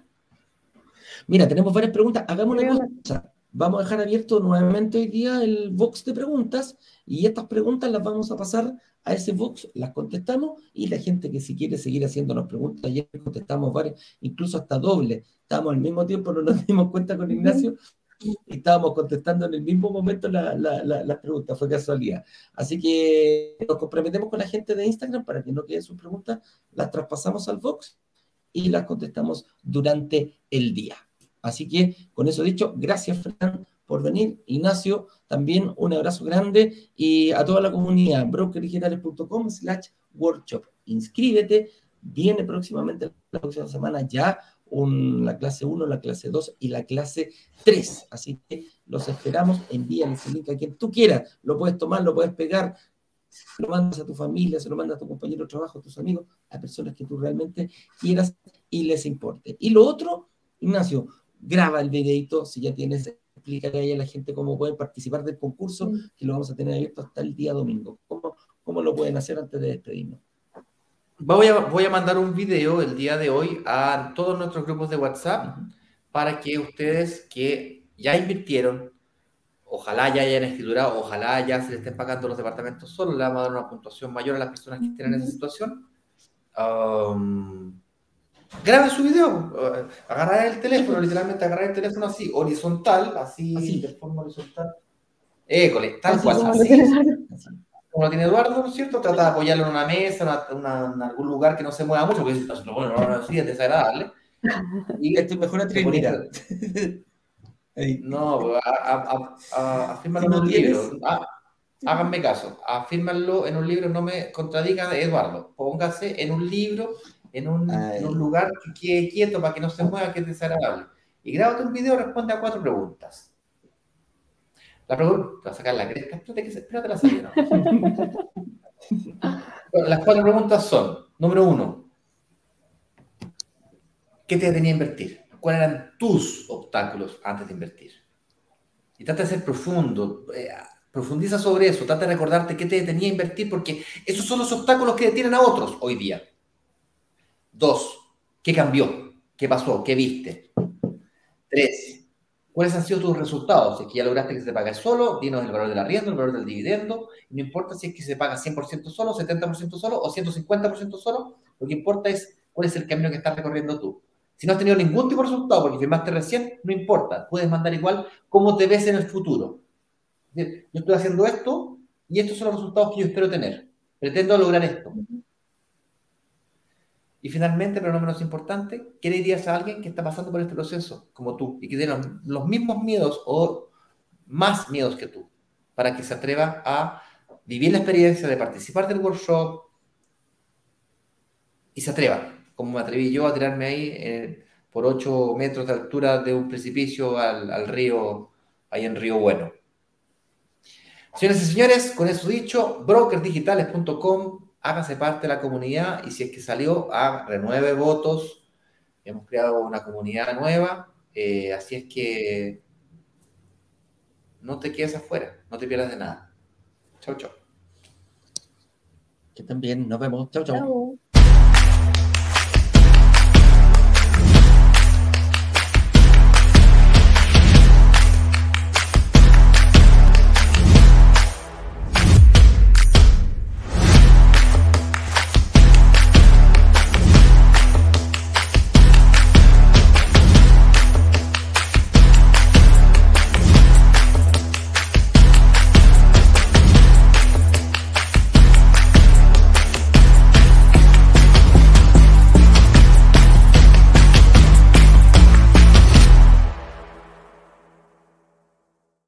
Mira, tenemos varias preguntas. Hagamos una cosa. Vamos a dejar abierto nuevamente hoy día el box de preguntas y estas preguntas las vamos a pasar a ese box, las contestamos y la gente que si quiere seguir haciéndonos preguntas, ayer contestamos varias, incluso hasta doble. Estábamos al mismo tiempo, no nos dimos cuenta con Ignacio y estábamos contestando en el mismo momento las preguntas, fue casualidad. Así que nos comprometemos con la gente de Instagram para que no queden sus preguntas, las traspasamos al box y las contestamos durante el día. Así que, con eso dicho, gracias, Fran, por venir. Ignacio, también un abrazo grande y a toda la comunidad, brokerdigitales.com slash workshop. Inscríbete, viene próximamente la próxima semana ya la clase 1, la clase 2 y la clase 3. Así que los esperamos, envíales el link a quien tú quieras, lo puedes tomar, lo puedes pegar, lo mandas a tu familia, se lo mandas a tu compañero de trabajo, a tus amigos, a personas que tú realmente quieras y les importe. Y lo otro, Ignacio, graba el videito si ya tienes, explícale ahí a la gente cómo pueden participar del concurso, que lo vamos a tener abierto hasta el día domingo. ¿Cómo, cómo lo pueden hacer antes de despedirnos? Voy a, voy a mandar un video el día de hoy a todos nuestros grupos de WhatsApp para que ustedes que ya invirtieron, ojalá ya hayan escriturado, ojalá ya se les estén pagando los departamentos solo, le vamos a dar una puntuación mayor a las personas que estén en esa situación. Um, grabe su video, eh, agarrar el teléfono, literalmente agarrar el teléfono así, horizontal, así, de forma horizontal. École, tal cual, así. como lo tiene Eduardo, ¿no es cierto? Trata de apoyarlo en una mesa, en algún lugar que no se mueva mucho, porque bueno, no, no, sí, es desagradable. Y esto es mejor a. No, afírmalo en un libro. Ah, háganme caso, afírmalo en un libro, no me contradigan, Eduardo. Póngase en un libro, en un, lugar que quede quieto para que no se mueva, que es desagradable. Y grábate un video, responde a cuatro preguntas. La pregunta, a sacar la cresta, espérate, que, espérate la salida. Las cuatro preguntas son, número uno, ¿qué te tenía que invertir? cuáles eran tus obstáculos antes de invertir. Y trata de ser profundo, eh, profundiza sobre eso, trata de recordarte qué te detenía a invertir, porque esos son los obstáculos que detienen a otros hoy día. Dos, ¿qué cambió? ¿Qué pasó? ¿Qué viste? Tres, ¿cuáles han sido tus resultados? Si es que ya lograste que se pague solo, dinos el valor del arriendo, el valor del dividendo, no importa si es que se paga 100% solo, 70% solo o 150% solo, lo que importa es cuál es el camino que estás recorriendo tú. Si no has tenido ningún tipo de resultado porque firmaste recién, no importa, puedes mandar igual cómo te ves en el futuro. Yo estoy haciendo esto y estos son los resultados que yo espero tener. Pretendo lograr esto. Y finalmente, pero no menos importante, ¿qué le dirías a alguien que está pasando por este proceso, como tú, y que tiene los, mismos miedos o más miedos que tú, para que se atreva a vivir la experiencia de participar del workshop y se atreva? como me atreví yo a tirarme ahí eh, por 8 metros de altura de un precipicio al, río, ahí en Río Bueno. Señoras y señores, con eso dicho, brokersdigitales.com, hágase parte de la comunidad y si es que salió, a renueve votos. Hemos creado una comunidad nueva, eh, así es que no te quedes afuera, no te pierdas de nada. Chau, chau. Que también nos vemos. Chau, chau.